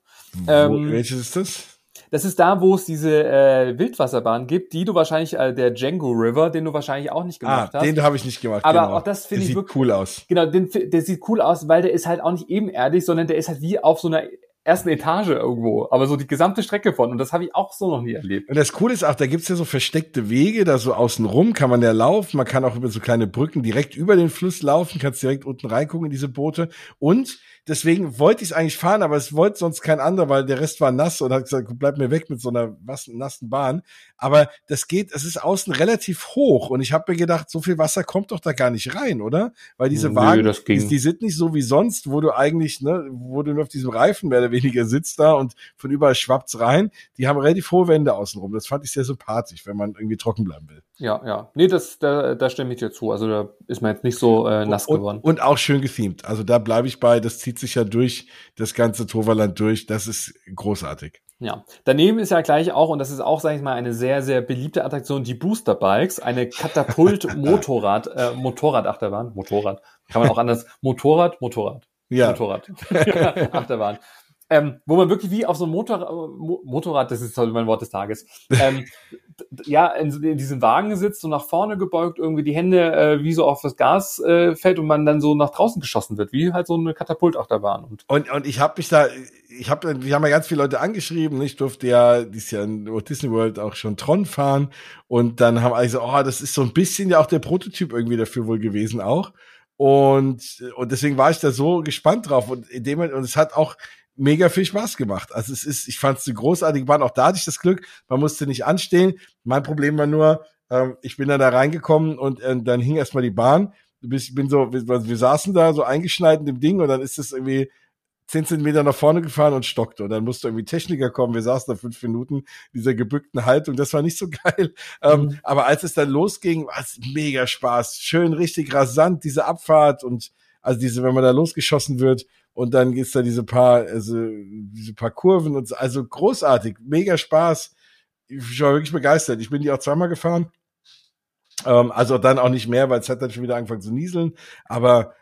Ähm, welches ist das? Das ist da, wo es diese äh, Wildwasserbahn gibt, die du wahrscheinlich, äh, der Django River, den du wahrscheinlich auch nicht gemacht ah, hast. Den habe ich nicht gemacht. Aber genau. auch das finde ich sieht wirklich, cool aus. Genau, den, der sieht cool aus, weil der ist halt auch nicht ebenerdig, sondern der ist halt wie auf so einer ersten Etage irgendwo, aber so die gesamte Strecke von und das habe ich auch so noch nie erlebt. Und das Coole ist auch, da gibt's ja so versteckte Wege, da so außen rum kann man ja laufen, man kann auch über so kleine Brücken direkt über den Fluss laufen, kannst direkt unten reingucken in diese Boote und deswegen wollte ich es eigentlich fahren, aber es wollte sonst kein anderer, weil der Rest war nass und hat gesagt, bleib mir weg mit so einer nassen Bahn. Aber das geht, es ist außen relativ hoch und ich habe mir gedacht, so viel Wasser kommt doch da gar nicht rein, oder? Weil diese Nö, Wagen, die, die, sind nicht so wie sonst, wo du eigentlich, ne, wo du nur auf diesem Reifen mehr oder weniger sitzt da und von überall schwappt's rein. Die haben relativ hohe Wände außenrum. Das fand ich sehr sympathisch, wenn man irgendwie trocken bleiben will. Ja, ja. Nee, das, da, da stimme ich dir zu. Also da ist man jetzt nicht so äh, nass und, geworden. Und auch schön gethemt. Also da bleibe ich bei, das zieht sich ja durch das ganze Toverland durch. Das ist großartig. Ja, daneben ist ja gleich auch, und das ist auch, sage ich mal, eine sehr, sehr beliebte Attraktion, die Booster Bikes, eine Katapult-Motorrad, <laughs> äh, Motorradachterbahn, Motorrad, kann man auch anders, Motorrad, Motorrad, ja. Motorrad, <laughs> Achterbahn. Ähm, wo man wirklich wie auf so einem Motor, Mo Motorrad, das ist mein Wort des Tages, <laughs> ähm, ja, in, in diesem Wagen sitzt und nach vorne gebeugt, irgendwie die Hände äh, wie so auf das Gas äh, fällt und man dann so nach draußen geschossen wird, wie halt so eine Katapultachterbahn. Und, und, und ich habe mich da, ich habe, wir haben ja ganz viele Leute angeschrieben, ich durfte ja dieses Jahr in Walt Disney World auch schon Tron fahren und dann haben alle gesagt, oh, das ist so ein bisschen ja auch der Prototyp irgendwie dafür wohl gewesen auch. Und, und deswegen war ich da so gespannt drauf. Und in dem, und es hat auch mega viel Spaß gemacht. Also es ist, ich fand es eine großartige Bahn. Auch da hatte ich das Glück, man musste nicht anstehen. Mein Problem war nur, ähm, ich bin dann da reingekommen und äh, dann hing erstmal die Bahn. Ich bin so, wir, wir saßen da so eingeschneit in dem Ding und dann ist es irgendwie zehn Zentimeter nach vorne gefahren und stockte. Und dann musste irgendwie Techniker kommen. Wir saßen da fünf Minuten dieser gebückten Haltung. Das war nicht so <laughs> geil. Ähm, mhm. Ähm, aber als es dann losging, war es mega Spaß. Schön, richtig rasant, diese Abfahrt und also diese, wenn man da losgeschossen wird und dann gibt's da diese paar, also diese paar Kurven und so. also großartig, mega Spaß. Ich war wirklich begeistert. Ich bin die auch zweimal gefahren. Ähm, also dann auch nicht mehr, weil es hat dann schon wieder angefangen zu nieseln. Aber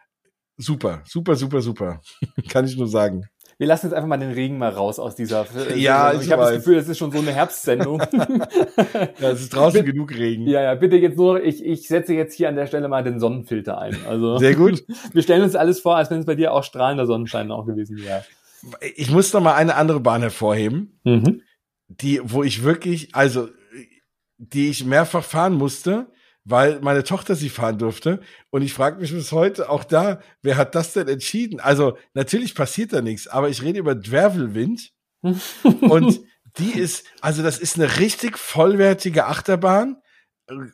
super, super, super, super. <laughs> Kann ich nur sagen. Wir lassen jetzt einfach mal den Regen mal raus aus dieser. <laughs> Ja, ich, ich habe das Gefühl, das ist schon so eine Herbstsendung. <laughs> <laughs> ja, es ist draußen bitte, genug Regen. Ja, ja, bitte jetzt nur, ich, ich setze jetzt hier an der Stelle mal den Sonnenfilter ein. Also sehr gut. Wir stellen uns alles vor, als wenn es bei dir auch strahlender Sonnenschein auch gewesen wäre. Ich muss noch mal eine andere Bahn hervorheben, mhm. die, wo ich wirklich, also die ich mehrfach fahren musste weil meine Tochter sie fahren durfte. Und ich frage mich bis heute auch da, wer hat das denn entschieden? Also natürlich passiert da nichts, aber ich rede über Dwervelwind <laughs> und die ist, also das ist eine richtig vollwertige Achterbahn,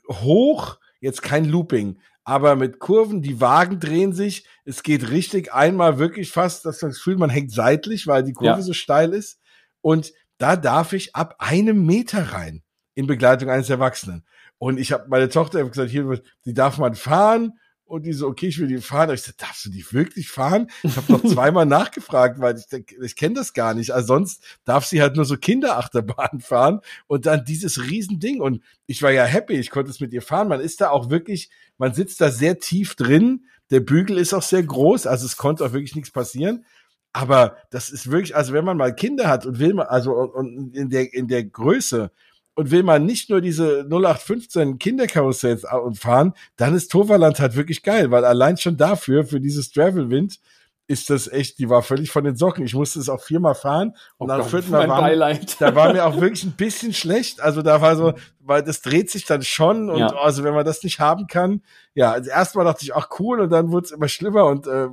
hoch, jetzt kein Looping, aber mit Kurven, die Wagen drehen sich, es geht richtig einmal wirklich fast, dass man das Gefühl, man hängt seitlich, weil die Kurve ja. so steil ist. Und da darf ich ab einem Meter rein in Begleitung eines Erwachsenen. Und ich habe meine Tochter gesagt, hier, die darf man fahren. Und die so, okay, ich will die fahren. Und ich so, darfst du die wirklich fahren? Ich habe noch <laughs> zweimal nachgefragt, weil ich denke, ich kenne das gar nicht. Also sonst darf sie halt nur so Kinderachterbahn <laughs> fahren und dann dieses Riesending. Und ich war ja happy, ich konnte es mit ihr fahren. Man ist da auch wirklich, man sitzt da sehr tief drin. Der Bügel ist auch sehr groß, also es konnte auch wirklich nichts passieren. Aber das ist wirklich, also wenn man mal Kinder hat und will man, also und in der, in der Größe, und will man nicht nur diese 0815 Kinderkarussells fahren, dann ist Toverland halt wirklich geil, weil allein schon dafür, für dieses Travelwind, ist das echt, die war völlig von den Socken. Ich musste es auch viermal fahren und oh am vierten Mal war, da war mir auch wirklich ein bisschen schlecht. Also da war so, weil das dreht sich dann schon und ja. also wenn man das nicht haben kann, ja, also erstmal dachte ich, ach cool und dann wurde es immer schlimmer und äh,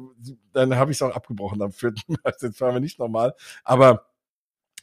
dann habe ich es auch abgebrochen am vierten Mal. <laughs> Jetzt fahren wir nicht normal. Aber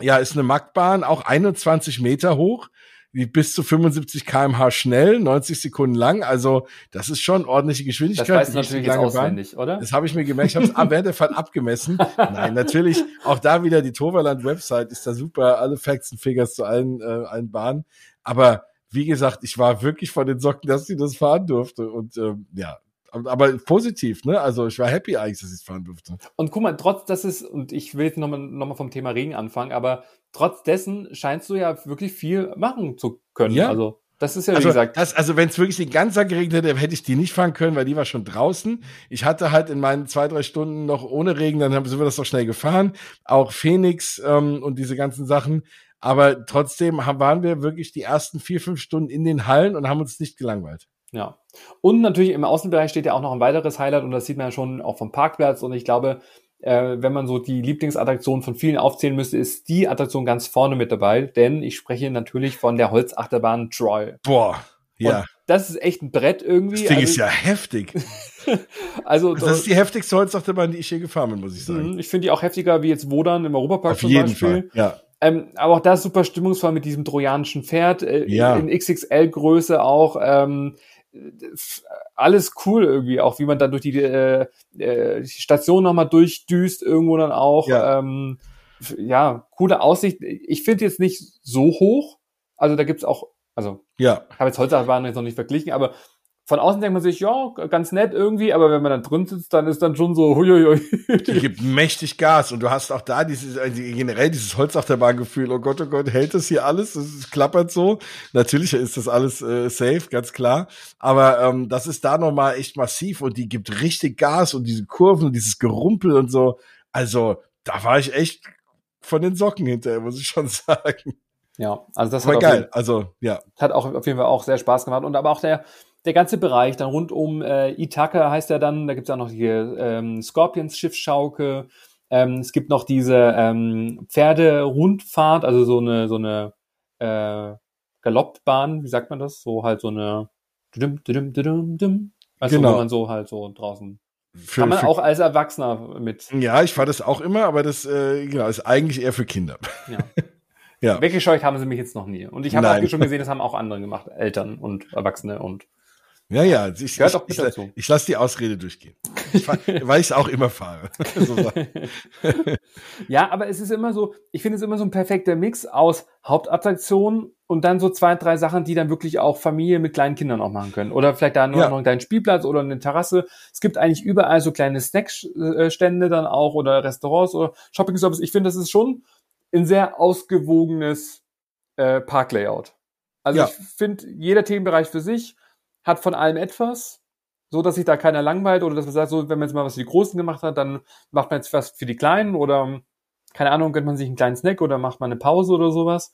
ja, ist eine Mackbahn, auch 21 Meter hoch, bis zu 75 kmh schnell, 90 Sekunden lang. Also das ist schon ordentliche Geschwindigkeit. Das weißt du natürlich jetzt auswendig, Bahn. oder? Das habe ich mir gemerkt. Ich habe es während der Fahrt abgemessen. <laughs> Nein, natürlich auch da wieder die Toverland-Website ist da super. Alle Facts und Figures zu allen, äh, allen Bahnen. Aber wie gesagt, ich war wirklich von den Socken, dass sie das fahren durfte. Und ähm, ja, aber positiv, ne? Also ich war happy eigentlich, dass ich es fahren durfte. Und guck mal, trotz dass es, und ich will jetzt nochmal noch mal vom Thema Regen anfangen, aber trotz dessen scheinst du ja wirklich viel machen zu können. Ja. Also das ist ja, wie also, gesagt. Das, also wenn es wirklich den ganzen Tag geregnet hätte, hätte ich die nicht fahren können, weil die war schon draußen. Ich hatte halt in meinen zwei, drei Stunden noch ohne Regen, dann sind wir das doch schnell gefahren. Auch Phoenix ähm, und diese ganzen Sachen. Aber trotzdem haben, waren wir wirklich die ersten vier, fünf Stunden in den Hallen und haben uns nicht gelangweilt. Ja. Und natürlich im Außenbereich steht ja auch noch ein weiteres Highlight und das sieht man ja schon auch vom Parkplatz und ich glaube, äh, wenn man so die Lieblingsattraktion von vielen aufzählen müsste, ist die Attraktion ganz vorne mit dabei, denn ich spreche natürlich von der Holzachterbahn Troy. Boah, ja. Und das ist echt ein Brett irgendwie. Das Ding also, ist ja heftig. <laughs> also das ist die heftigste Holzachterbahn, die ich hier gefahren bin, muss ich sagen. Mhm, ich finde die auch heftiger wie jetzt Wodan im Europapark Auf zum jeden Beispiel. Fall, ja. Ähm, aber auch da ist super stimmungsvoll mit diesem trojanischen Pferd, äh, ja. in XXL-Größe auch. Ähm, alles cool irgendwie, auch wie man dann durch die, äh, äh, die Station nochmal durchdüst, irgendwo dann auch. Ja, ähm, ja coole Aussicht. Ich finde jetzt nicht so hoch. Also da gibt's auch, also ja. habe jetzt heute jetzt noch nicht verglichen, aber von außen denkt man sich, ja, ganz nett irgendwie, aber wenn man dann drin sitzt, dann ist dann schon so, huiuiui. Die gibt mächtig Gas und du hast auch da dieses, also generell dieses Holzachterbahn-Gefühl, oh Gott, oh Gott, hält das hier alles? Es klappert so. Natürlich ist das alles äh, safe, ganz klar. Aber ähm, das ist da nochmal echt massiv und die gibt richtig Gas und diese Kurven und dieses Gerumpel und so. Also, da war ich echt von den Socken hinterher, muss ich schon <laughs> sagen. Ja, also das war geil. Jeden, also ja, hat auch auf jeden Fall auch sehr Spaß gemacht und aber auch der der ganze Bereich dann rund um äh, Ithaka heißt er dann, da gibt's auch noch die ähm, Scorpions Schiffsschaukel. Ähm, es gibt noch diese ähm, Pferderundfahrt, also so eine so eine äh, Galoppbahn, wie sagt man das? So halt so eine düm, düm, düm, düm, also genau. wo man so halt so draußen für, Kann man für, auch als Erwachsener mit. Ja, ich fahre das auch immer, aber das äh, genau, ist eigentlich eher für Kinder. Ja. <laughs> ja. Weggescheucht haben sie mich jetzt noch nie. Und ich habe auch schon gesehen, das haben auch andere gemacht, Eltern und Erwachsene und ja, ja, ich, Gehört ich, ich, ich, ich lasse die Ausrede durchgehen. Ich fahr, <laughs> weil ich es auch immer fahre. <laughs> ja, aber es ist immer so, ich finde es immer so ein perfekter Mix aus Hauptattraktionen und dann so zwei, drei Sachen, die dann wirklich auch Familie mit kleinen Kindern auch machen können. Oder vielleicht da nur ja. noch einen kleinen Spielplatz oder eine Terrasse. Es gibt eigentlich überall so kleine Snackstände dann auch oder Restaurants oder Shopping-Service. Ich finde, das ist schon ein sehr ausgewogenes äh, Parklayout. Also ja. ich finde, jeder Themenbereich für sich hat von allem etwas, so dass sich da keiner langweilt oder dass man sagt, so, wenn man jetzt mal was für die Großen gemacht hat, dann macht man jetzt was für die Kleinen oder keine Ahnung, gönnt man sich einen kleinen Snack oder macht man eine Pause oder sowas.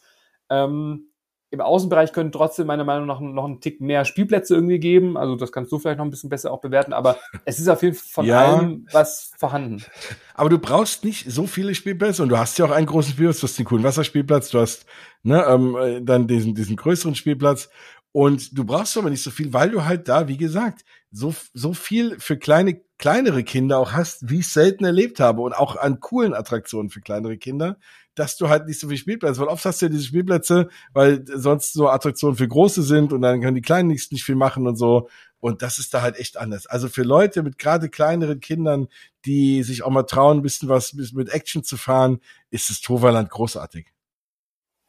Ähm, Im Außenbereich können trotzdem meiner Meinung nach noch einen Tick mehr Spielplätze irgendwie geben. Also das kannst du vielleicht noch ein bisschen besser auch bewerten, aber <laughs> es ist auf jeden Fall von ja. allem was vorhanden. <laughs> Aber du brauchst nicht so viele Spielplätze und du hast ja auch einen großen Spielplatz, du hast den coolen Wasserspielplatz, du hast ne, ähm, äh, dann diesen, diesen größeren Spielplatz und du brauchst aber nicht so viel, weil du halt da, wie gesagt, so, so viel für kleine, kleinere Kinder auch hast, wie ich selten erlebt habe und auch an coolen Attraktionen für kleinere Kinder, dass du halt nicht so viel Spielplätze, weil oft hast du ja diese Spielplätze, weil sonst so Attraktionen für Große sind und dann können die Kleinen nicht, nicht viel machen und so. Und das ist da halt echt anders. Also für Leute mit gerade kleineren Kindern, die sich auch mal trauen, ein bisschen was mit Action zu fahren, ist das Toverland großartig.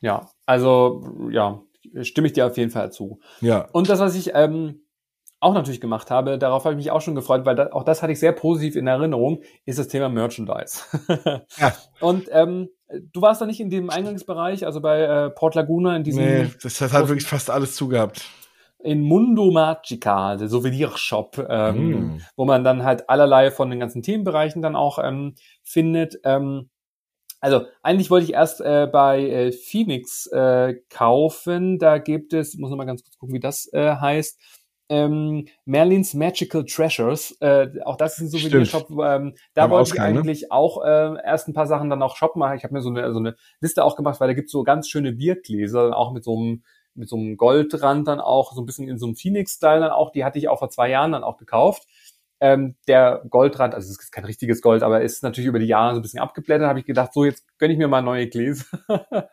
Ja, also ja, stimme ich dir auf jeden Fall zu. Ja. Und das, was ich ähm, auch natürlich gemacht habe, darauf habe ich mich auch schon gefreut, weil da, auch das hatte ich sehr positiv in Erinnerung, ist das Thema Merchandise. ja. <laughs> Und ähm, du warst da nicht in dem Eingangsbereich, also bei äh, Port Laguna in diesem. Nee, das hat halt wirklich fast alles zugehabt. In Mundo Magica, der Souvenirshop, ähm, mm. wo man dann halt allerlei von den ganzen Themenbereichen dann auch ähm, findet. Ähm, also eigentlich wollte ich erst äh, bei äh, Phoenix äh, kaufen. Da gibt es, muss noch mal ganz kurz gucken, wie das äh, heißt. Ähm, Merlins Magical Treasures. Äh, auch das ist ein Souvenir-Shop. Ähm, da Haben wollte ich ne? eigentlich ne? auch äh, erst ein paar Sachen dann auch shoppen. Ich habe mir so eine, so eine Liste auch gemacht, weil da gibt's so ganz schöne Biergläser, auch mit so einem mit so einem Goldrand dann auch, so ein bisschen in so einem Phoenix-Style dann auch. Die hatte ich auch vor zwei Jahren dann auch gekauft. Ähm, der Goldrand, also es ist kein richtiges Gold, aber ist natürlich über die Jahre so ein bisschen abgeblättert. Habe ich gedacht, so jetzt gönne ich mir mal neue Gläser. <laughs>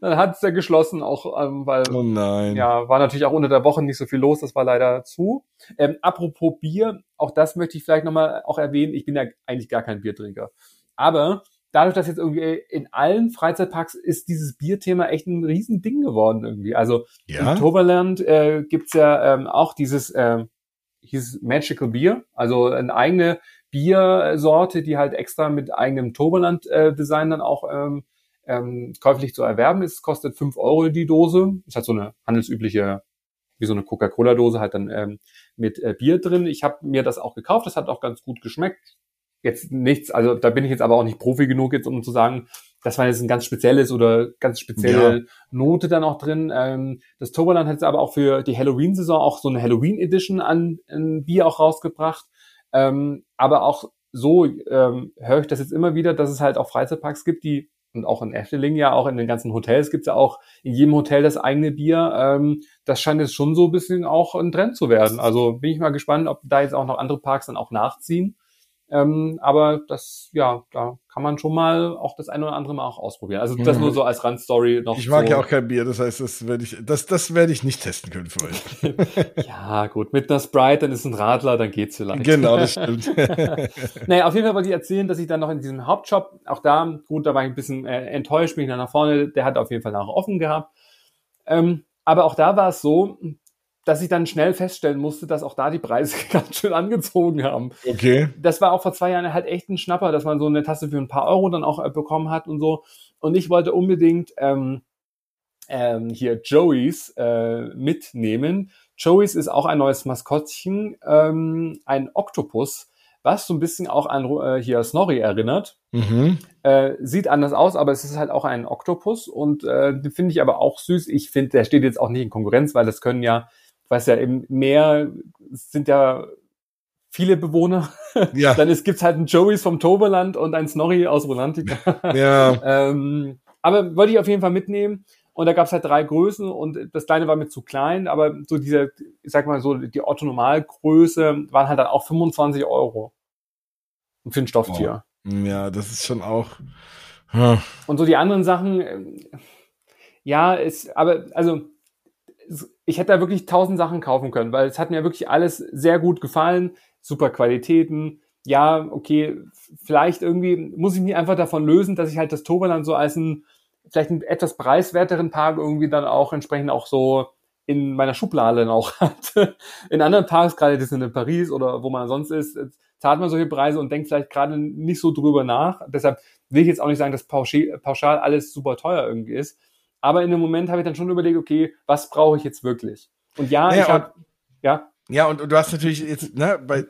Dann hat es ja geschlossen, auch ähm, weil oh nein. ja war natürlich auch unter der Woche nicht so viel los. Das war leider zu. Ähm, apropos Bier, auch das möchte ich vielleicht nochmal auch erwähnen. Ich bin ja eigentlich gar kein Biertrinker, aber dadurch, dass jetzt irgendwie in allen Freizeitparks ist dieses Bierthema echt ein Riesending geworden irgendwie. Also ja? in Toberland äh, gibt's ja ähm, auch dieses äh, hieß Magical Beer, also eine eigene Biersorte, die halt extra mit eigenem Turboland-Design äh, dann auch ähm, ähm, käuflich zu erwerben ist. Kostet fünf Euro die Dose. Ist halt so eine handelsübliche, wie so eine Coca-Cola-Dose halt dann ähm, mit äh, Bier drin. Ich habe mir das auch gekauft, das hat auch ganz gut geschmeckt. Jetzt nichts, also da bin ich jetzt aber auch nicht Profi genug jetzt, um zu sagen, das war jetzt ein ganz spezielles oder ganz spezielle ja. Note dann auch drin. Ähm, das Toberland hat jetzt aber auch für die Halloween-Saison auch so eine Halloween-Edition an, an Bier auch rausgebracht. Ähm, aber auch so ähm, höre ich das jetzt immer wieder, dass es halt auch Freizeitparks gibt, die und auch in Efteling ja, auch in den ganzen Hotels gibt's ja auch in jedem Hotel das eigene Bier. Ähm, das scheint jetzt schon so ein bisschen auch ein Trend zu werden. Also bin ich mal gespannt, ob da jetzt auch noch andere Parks dann auch nachziehen. Ähm, aber das, ja, da kann man schon mal auch das ein oder andere Mal auch ausprobieren. Also das mhm. nur so als Randstory noch. Ich mag so. ja auch kein Bier, das heißt, das werde ich, das, das werde ich nicht testen können für euch. <laughs> ja, gut, mit einer Sprite, dann ist ein Radler, dann geht's vielleicht. Genau, das stimmt. <laughs> naja, auf jeden Fall wollte ich erzählen, dass ich dann noch in diesem Hauptshop, auch da, gut, da war ich ein bisschen äh, enttäuscht, bin ich dann nach vorne, der hat auf jeden Fall nach offen gehabt. Ähm, aber auch da war es so, dass ich dann schnell feststellen musste, dass auch da die Preise <laughs> ganz schön angezogen haben. Okay. Das war auch vor zwei Jahren halt echt ein Schnapper, dass man so eine Tasse für ein paar Euro dann auch äh, bekommen hat und so. Und ich wollte unbedingt ähm, ähm, hier Joey's äh, mitnehmen. Joey's ist auch ein neues Maskottchen, ähm, ein Oktopus, was so ein bisschen auch an äh, hier Snorri erinnert. Mhm. Äh, sieht anders aus, aber es ist halt auch ein Oktopus und äh, finde ich aber auch süß. Ich finde, der steht jetzt auch nicht in Konkurrenz, weil das können ja, weiß ja, im Meer sind ja viele Bewohner. Ja. <laughs> Dann ist, gibt's halt einen Joeys vom Toberland und ein Snorri aus Rolantica. <laughs> Ja. ähm, aber wollte ich auf jeden Fall mitnehmen. Und da gab's halt drei Größen und das kleine war mir zu klein, aber so diese, ich sag mal so, die Otto-Normalgröße waren halt dann auch 25 Euro für ein Stofftier. Oh. Ja, das ist schon auch. Huh. Und so die anderen Sachen, ja, ist, aber also ich hätte da wirklich tausend Sachen kaufen können, weil es hat mir wirklich alles sehr gut gefallen, super Qualitäten. Ja, okay, vielleicht irgendwie muss ich mich einfach davon lösen, dass ich halt das Toberland so als ein vielleicht einen etwas preiswerteren Park irgendwie dann auch entsprechend auch so in meiner Schublade dann auch <laughs> hat. In anderen Parks, gerade das in Paris oder wo man sonst ist, zahlt man solche Preise und denkt vielleicht gerade nicht so drüber nach. Deshalb will ich jetzt auch nicht sagen, dass pauschal alles super teuer irgendwie ist. Aber in dem Moment habe ich dann schon überlegt, okay, was brauche ich jetzt wirklich? Und ja, naja, ich habe, ja. Ja, und, und du hast natürlich jetzt, ne, bei,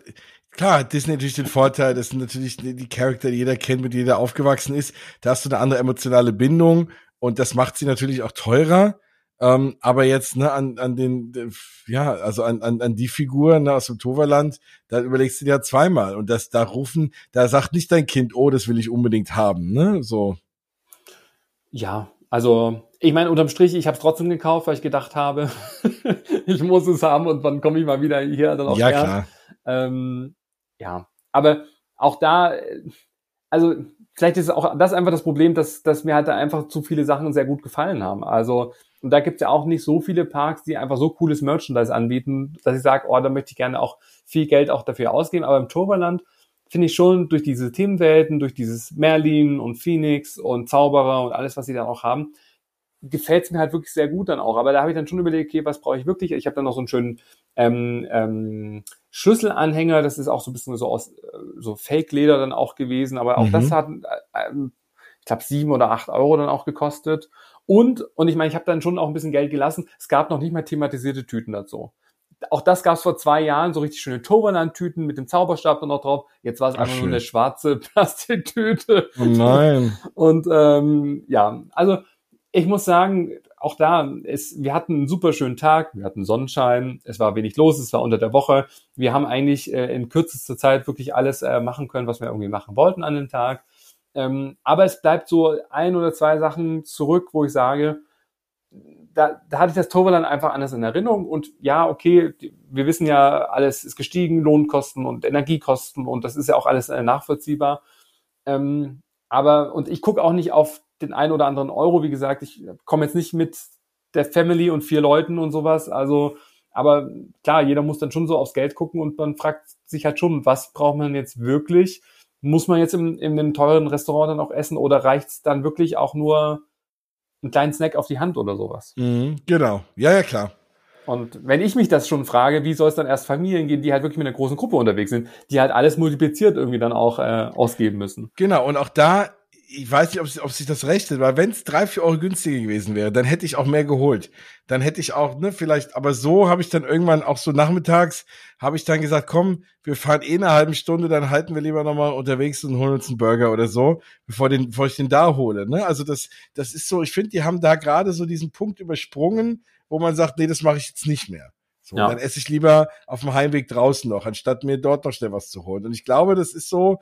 Klar, Disney natürlich den Vorteil, das sind natürlich die Charakter, die jeder kennt, mit denen jeder aufgewachsen ist. Da hast du eine andere emotionale Bindung und das macht sie natürlich auch teurer. Ähm, aber jetzt ne, an, an den, ja, also an, an, an die Figur ne, aus dem Toverland, da überlegst du dir ja zweimal. Und das, da rufen, da sagt nicht dein Kind, oh, das will ich unbedingt haben, ne? So. Ja, also ich meine, unterm Strich, ich habe es trotzdem gekauft, weil ich gedacht habe, <laughs> ich muss es haben und wann komme ich mal wieder hier dann auch Ja, gern. klar. Ähm, ja, aber auch da, also vielleicht ist auch das einfach das Problem, dass, dass mir halt da einfach zu viele Sachen sehr gut gefallen haben. Also, und da gibt's ja auch nicht so viele Parks, die einfach so cooles Merchandise anbieten, dass ich sage, oh, da möchte ich gerne auch viel Geld auch dafür ausgeben. Aber im Turberland finde ich schon durch diese Themenwelten, durch dieses Merlin und Phoenix und Zauberer und alles, was sie dann auch haben, gefällt es mir halt wirklich sehr gut dann auch. Aber da habe ich dann schon überlegt, okay, was brauche ich wirklich? Ich habe dann noch so einen schönen ähm, ähm, Schlüsselanhänger, das ist auch so ein bisschen so aus äh, so Fake-Leder dann auch gewesen, aber auch mhm. das hat, äh, ich glaube, sieben oder acht Euro dann auch gekostet. Und, und ich meine, ich habe dann schon auch ein bisschen Geld gelassen. Es gab noch nicht mal thematisierte Tüten dazu. Auch das gab es vor zwei Jahren, so richtig schöne Toverland-Tüten mit dem Zauberstab dann noch drauf. Jetzt war es einfach schön. nur eine schwarze <laughs> Plastiktüte. Oh nein. Und ähm, ja, also ich muss sagen, auch da, es, wir hatten einen super schönen Tag, wir hatten Sonnenschein, es war wenig los, es war unter der Woche. Wir haben eigentlich äh, in kürzester Zeit wirklich alles äh, machen können, was wir irgendwie machen wollten an dem Tag. Ähm, aber es bleibt so ein oder zwei Sachen zurück, wo ich sage, da, da hatte ich das Toverland einfach anders in Erinnerung. Und ja, okay, wir wissen ja, alles ist gestiegen, Lohnkosten und Energiekosten und das ist ja auch alles äh, nachvollziehbar. Ähm, aber, und ich gucke auch nicht auf den einen oder anderen Euro. Wie gesagt, ich komme jetzt nicht mit der Family und vier Leuten und sowas. Also, aber klar, jeder muss dann schon so aufs Geld gucken und man fragt sich halt schon, was braucht man jetzt wirklich? Muss man jetzt in, in einem teuren Restaurant dann auch essen oder reicht's dann wirklich auch nur einen kleinen Snack auf die Hand oder sowas? Mhm, genau. Ja, ja, klar. Und wenn ich mich das schon frage, wie soll es dann erst Familien gehen, die halt wirklich mit einer großen Gruppe unterwegs sind, die halt alles multipliziert irgendwie dann auch äh, ausgeben müssen. Genau, und auch da ich weiß nicht, ob, ob sich das rechnet, weil wenn es drei, vier Euro günstiger gewesen wäre, dann hätte ich auch mehr geholt. Dann hätte ich auch, ne, vielleicht, aber so habe ich dann irgendwann auch so nachmittags, habe ich dann gesagt, komm, wir fahren eh eine halbe Stunde, dann halten wir lieber nochmal unterwegs und holen uns einen Burger oder so, bevor, den, bevor ich den da hole. Ne? Also das, das ist so, ich finde, die haben da gerade so diesen Punkt übersprungen, wo man sagt, nee, das mache ich jetzt nicht mehr. So, ja. dann esse ich lieber auf dem Heimweg draußen noch, anstatt mir dort noch schnell was zu holen. Und ich glaube, das ist so,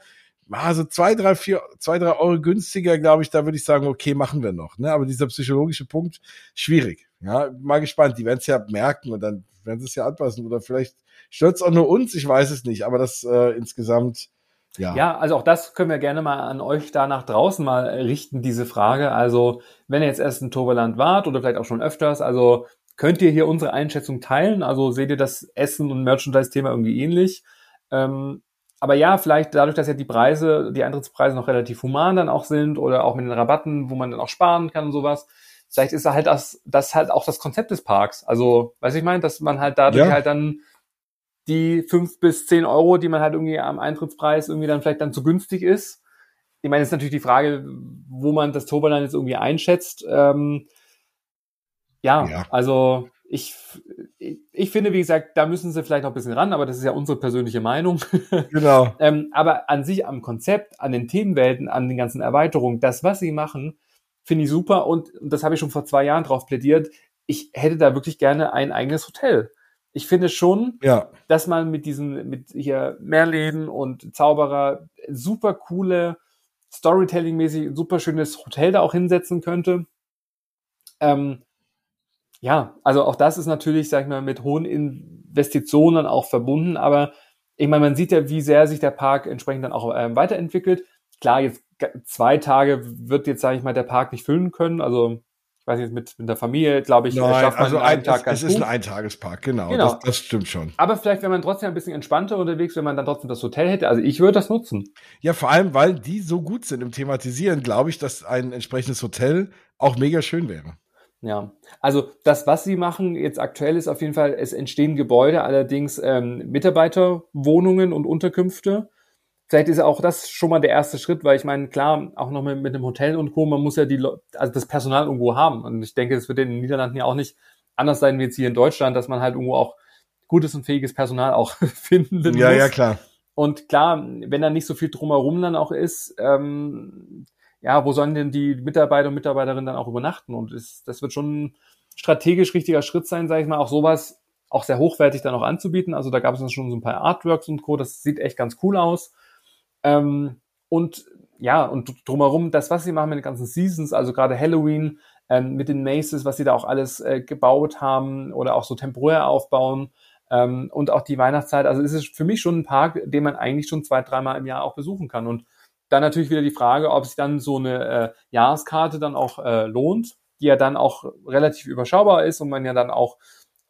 also zwei, drei, vier, zwei, drei Euro günstiger, glaube ich, da würde ich sagen, okay, machen wir noch. Ne? Aber dieser psychologische Punkt, schwierig. Ja, mal gespannt. Die werden es ja merken und dann werden sie es ja anpassen. Oder vielleicht stört es auch nur uns, ich weiß es nicht. Aber das äh, insgesamt, ja. Ja, also auch das können wir gerne mal an euch da nach draußen mal richten, diese Frage. Also, wenn ihr jetzt erst in Toverland wart oder vielleicht auch schon öfters, also könnt ihr hier unsere Einschätzung teilen? Also seht ihr das Essen- und Merchandise-Thema irgendwie ähnlich? Ähm, aber ja, vielleicht dadurch, dass ja die Preise, die Eintrittspreise noch relativ human dann auch sind oder auch mit den Rabatten, wo man dann auch sparen kann und sowas. Vielleicht ist da halt das, das halt auch das Konzept des Parks. Also, weiß ich meine, dass man halt dadurch ja. halt dann die fünf bis zehn Euro, die man halt irgendwie am Eintrittspreis irgendwie dann vielleicht dann zu günstig ist. Ich meine, ist natürlich die Frage, wo man das Toberland jetzt irgendwie einschätzt. Ähm, ja, ja, also ich, ich finde, wie gesagt, da müssen sie vielleicht noch ein bisschen ran, aber das ist ja unsere persönliche Meinung. <laughs> Genau. ähm, aber an sich, am Konzept, an den Themenwelten, an den ganzen Erweiterungen, das, was sie machen, finde ich super und das habe ich schon vor zwei Jahren drauf plädiert. Ich hätte da wirklich gerne ein eigenes Hotel. Ich finde schon, Ja. dass man mit diesen, mit hier Merlin und Zauberer super coole, Storytelling-mäßig super schönes Hotel da auch hinsetzen könnte. Ähm, ja, also auch das ist natürlich, sag ich mal, mit hohen Investitionen auch verbunden, aber ich meine, man sieht ja, wie sehr sich der Park entsprechend dann auch ähm, weiterentwickelt. Klar, jetzt zwei Tage wird jetzt, sage ich mal, der Park nicht füllen können. Also ich weiß nicht, mit, mit der Familie, glaube ich, Nein, schafft man also in ein, Tag es, ganz es ist gut. ein Eintagespark, genau. Genau. Das, das stimmt schon. Aber vielleicht wäre man trotzdem ein bisschen entspannter unterwegs, wenn man dann trotzdem das Hotel hätte. Also ich würde das nutzen. Ja, vor allem, weil die so gut sind im Thematisieren, glaube ich, dass ein entsprechendes Hotel auch mega schön wäre. Ja, also das, was sie machen jetzt aktuell ist auf jeden Fall, es entstehen Gebäude, allerdings ähm, Mitarbeiterwohnungen und Unterkünfte. Vielleicht ist auch das schon mal der erste Schritt, weil ich meine, klar, auch noch mit, mit dem Hotel und Co., man muss ja die, also das Personal irgendwo haben. Und ich denke, es wird in den Niederlanden ja auch nicht anders sein wie jetzt hier in Deutschland, dass man halt irgendwo auch gutes und fähiges Personal auch <laughs> finden Ja, muss. ja, klar. Und klar, wenn da nicht so viel drumherum dann auch ist, ähm, ja, wo sollen denn die Mitarbeiter und Mitarbeiterinnen dann auch übernachten? Und ist, das wird schon ein strategisch richtiger Schritt sein, sage ich mal, auch sowas auch sehr hochwertig dann auch anzubieten. Also da gab es dann schon so ein paar Artworks und Co. Das sieht echt ganz cool aus. Ähm, und ja, und drumherum, das, was sie machen mit den ganzen Seasons, also gerade Halloween, ähm, mit den Maces, was sie da auch alles äh, gebaut haben oder auch so temporär aufbauen ähm, und auch die Weihnachtszeit. Also es ist für mich schon ein Park, den man eigentlich schon zwei, dreimal im Jahr auch besuchen kann. Und dann natürlich wieder die Frage, ob sich dann so eine äh, Jahreskarte dann auch äh, lohnt, die ja dann auch relativ überschaubar ist und man ja dann auch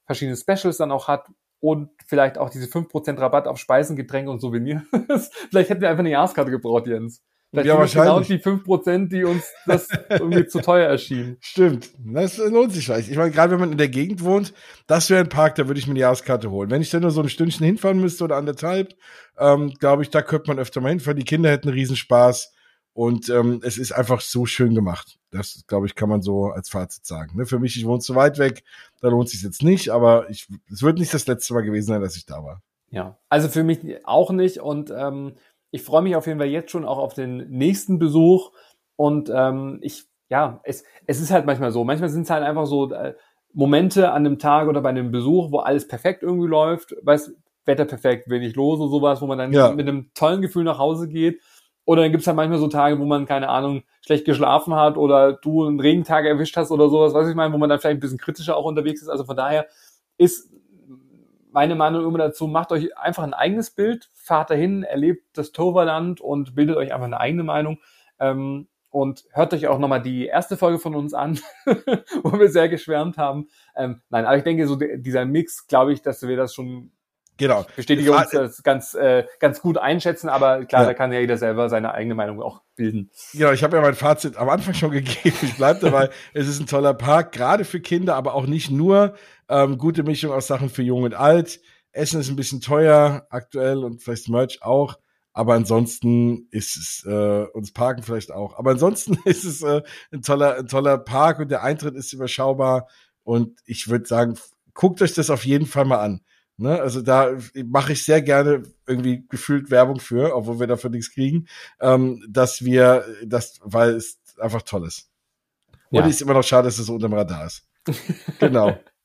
verschiedene Specials dann auch hat und vielleicht auch diese 5% Rabatt auf Speisen, Getränke und Souvenirs. <laughs> vielleicht hätten wir einfach eine Jahreskarte gebraucht, Jens. Vielleicht Ja, genau wahrscheinlich. die 5%, die uns das irgendwie zu teuer erschienen. <laughs> Stimmt. Das lohnt sich vielleicht. Ich meine, gerade wenn man in der Gegend wohnt, das wäre ein Park, da würde ich mir eine Jahreskarte holen. Wenn ich dann nur so ein Stündchen hinfahren müsste oder anderthalb, ähm, glaube ich, da könnte man öfter mal hinfahren. Die Kinder hätten Riesenspaß. Und ähm, es ist einfach so schön gemacht. Das, glaube ich, kann man so als Fazit sagen. Ne? Für mich, ich wohne zu weit weg, da lohnt sich jetzt nicht, aber ich, es wird nicht das letzte Mal gewesen sein, dass ich da war. Ja, also für mich auch nicht und ähm, ich freue mich auf jeden Fall jetzt schon auch auf den nächsten Besuch und ähm, ich, ja, es, es ist halt manchmal so, manchmal sind es halt einfach so äh, Momente an einem Tag oder bei einem Besuch, wo alles perfekt irgendwie läuft, weiß Wetter perfekt, wenig los und sowas, wo man dann Ja. mit einem tollen Gefühl nach Hause geht. Oder dann gibt's halt manchmal so Tage, wo man, keine Ahnung, schlecht geschlafen hat oder du einen Regentag erwischt hast oder sowas, was ich meine, wo man dann vielleicht ein bisschen kritischer auch unterwegs ist. Also von daher ist meine Meinung immer dazu, macht euch einfach ein eigenes Bild, fahrt dahin, erlebt das Toverland und bildet euch einfach eine eigene Meinung. Ähm, und hört euch auch nochmal die erste Folge von uns an, <laughs> wo wir sehr geschwärmt haben. Ähm, nein, aber ich denke, so dieser Mix, glaube ich, dass wir das schon Genau. bestätige Fra- uns das ganz, äh, ganz gut einschätzen, aber klar, Ja. da kann ja jeder selber seine eigene Meinung auch bilden. Genau, ich habe ja mein Fazit am Anfang schon <laughs> gegeben. Ich bleibe dabei. es ist ein toller Park, gerade für Kinder, aber auch nicht nur. Ähm, gute Mischung aus Sachen für Jung und Alt. Essen ist ein bisschen teuer aktuell und vielleicht Merch auch. Aber ansonsten ist es, äh, uns Parken vielleicht auch. Aber ansonsten <laughs> ist es äh, ein toller, ein toller Park und der Eintritt ist überschaubar. Und ich würde sagen, guckt euch das auf jeden Fall mal an. Ne? Also da mache ich sehr gerne irgendwie gefühlt Werbung für, obwohl wir dafür nichts kriegen, ähm, dass wir das, weil es einfach toll ist. Und Ja. es ist immer noch schade, dass es so unter dem Radar ist. genau. <laughs>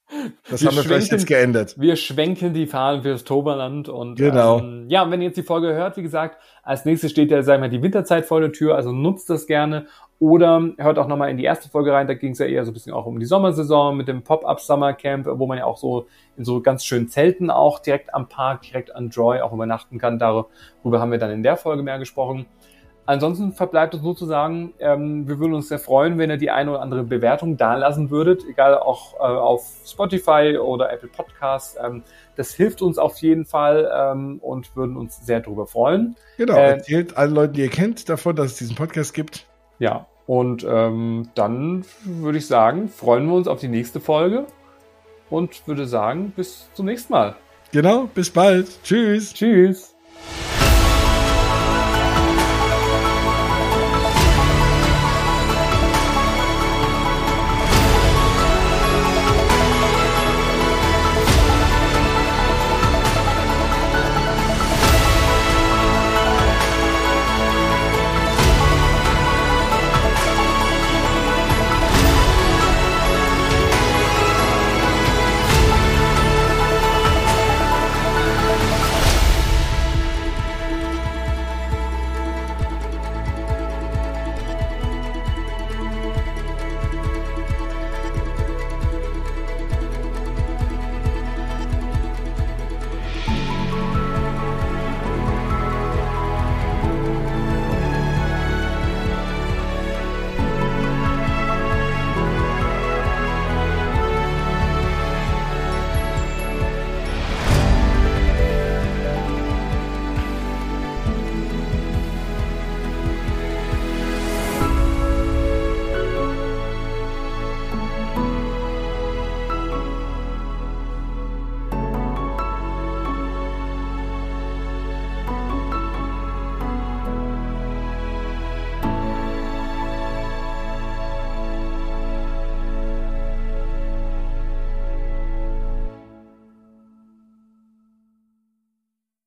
Das Wir haben wir vielleicht jetzt geändert. Wir schwenken die Fahnen fürs Toberland und Genau. ähm, ja, wenn ihr jetzt die Folge hört, wie gesagt, als nächstes steht ja, sagen wir, die Winterzeit vor der Tür, also nutzt das gerne oder hört auch nochmal in die erste Folge rein, da ging es ja eher so ein bisschen auch um die Sommersaison mit dem Pop-Up Summer Camp, wo man ja auch so in so ganz schönen Zelten auch direkt am Park, direkt an Joy auch übernachten kann. Darüber haben wir dann in der Folge mehr gesprochen. Ansonsten verbleibt uns nur zu sagen, ähm, wir würden uns sehr freuen, wenn ihr die eine oder andere Bewertung da lassen würdet, egal auch äh, auf Spotify oder Apple Podcasts. Ähm, das hilft uns auf jeden Fall ähm, und würden uns sehr darüber freuen. Genau. Äh, Erzählt allen Leuten, die ihr kennt, davon, dass es diesen Podcast gibt. Ja, und ähm, dann würde ich sagen, freuen wir uns auf die nächste Folge und würde sagen, bis zum nächsten Mal. Genau. Bis bald. Tschüss. Tschüss.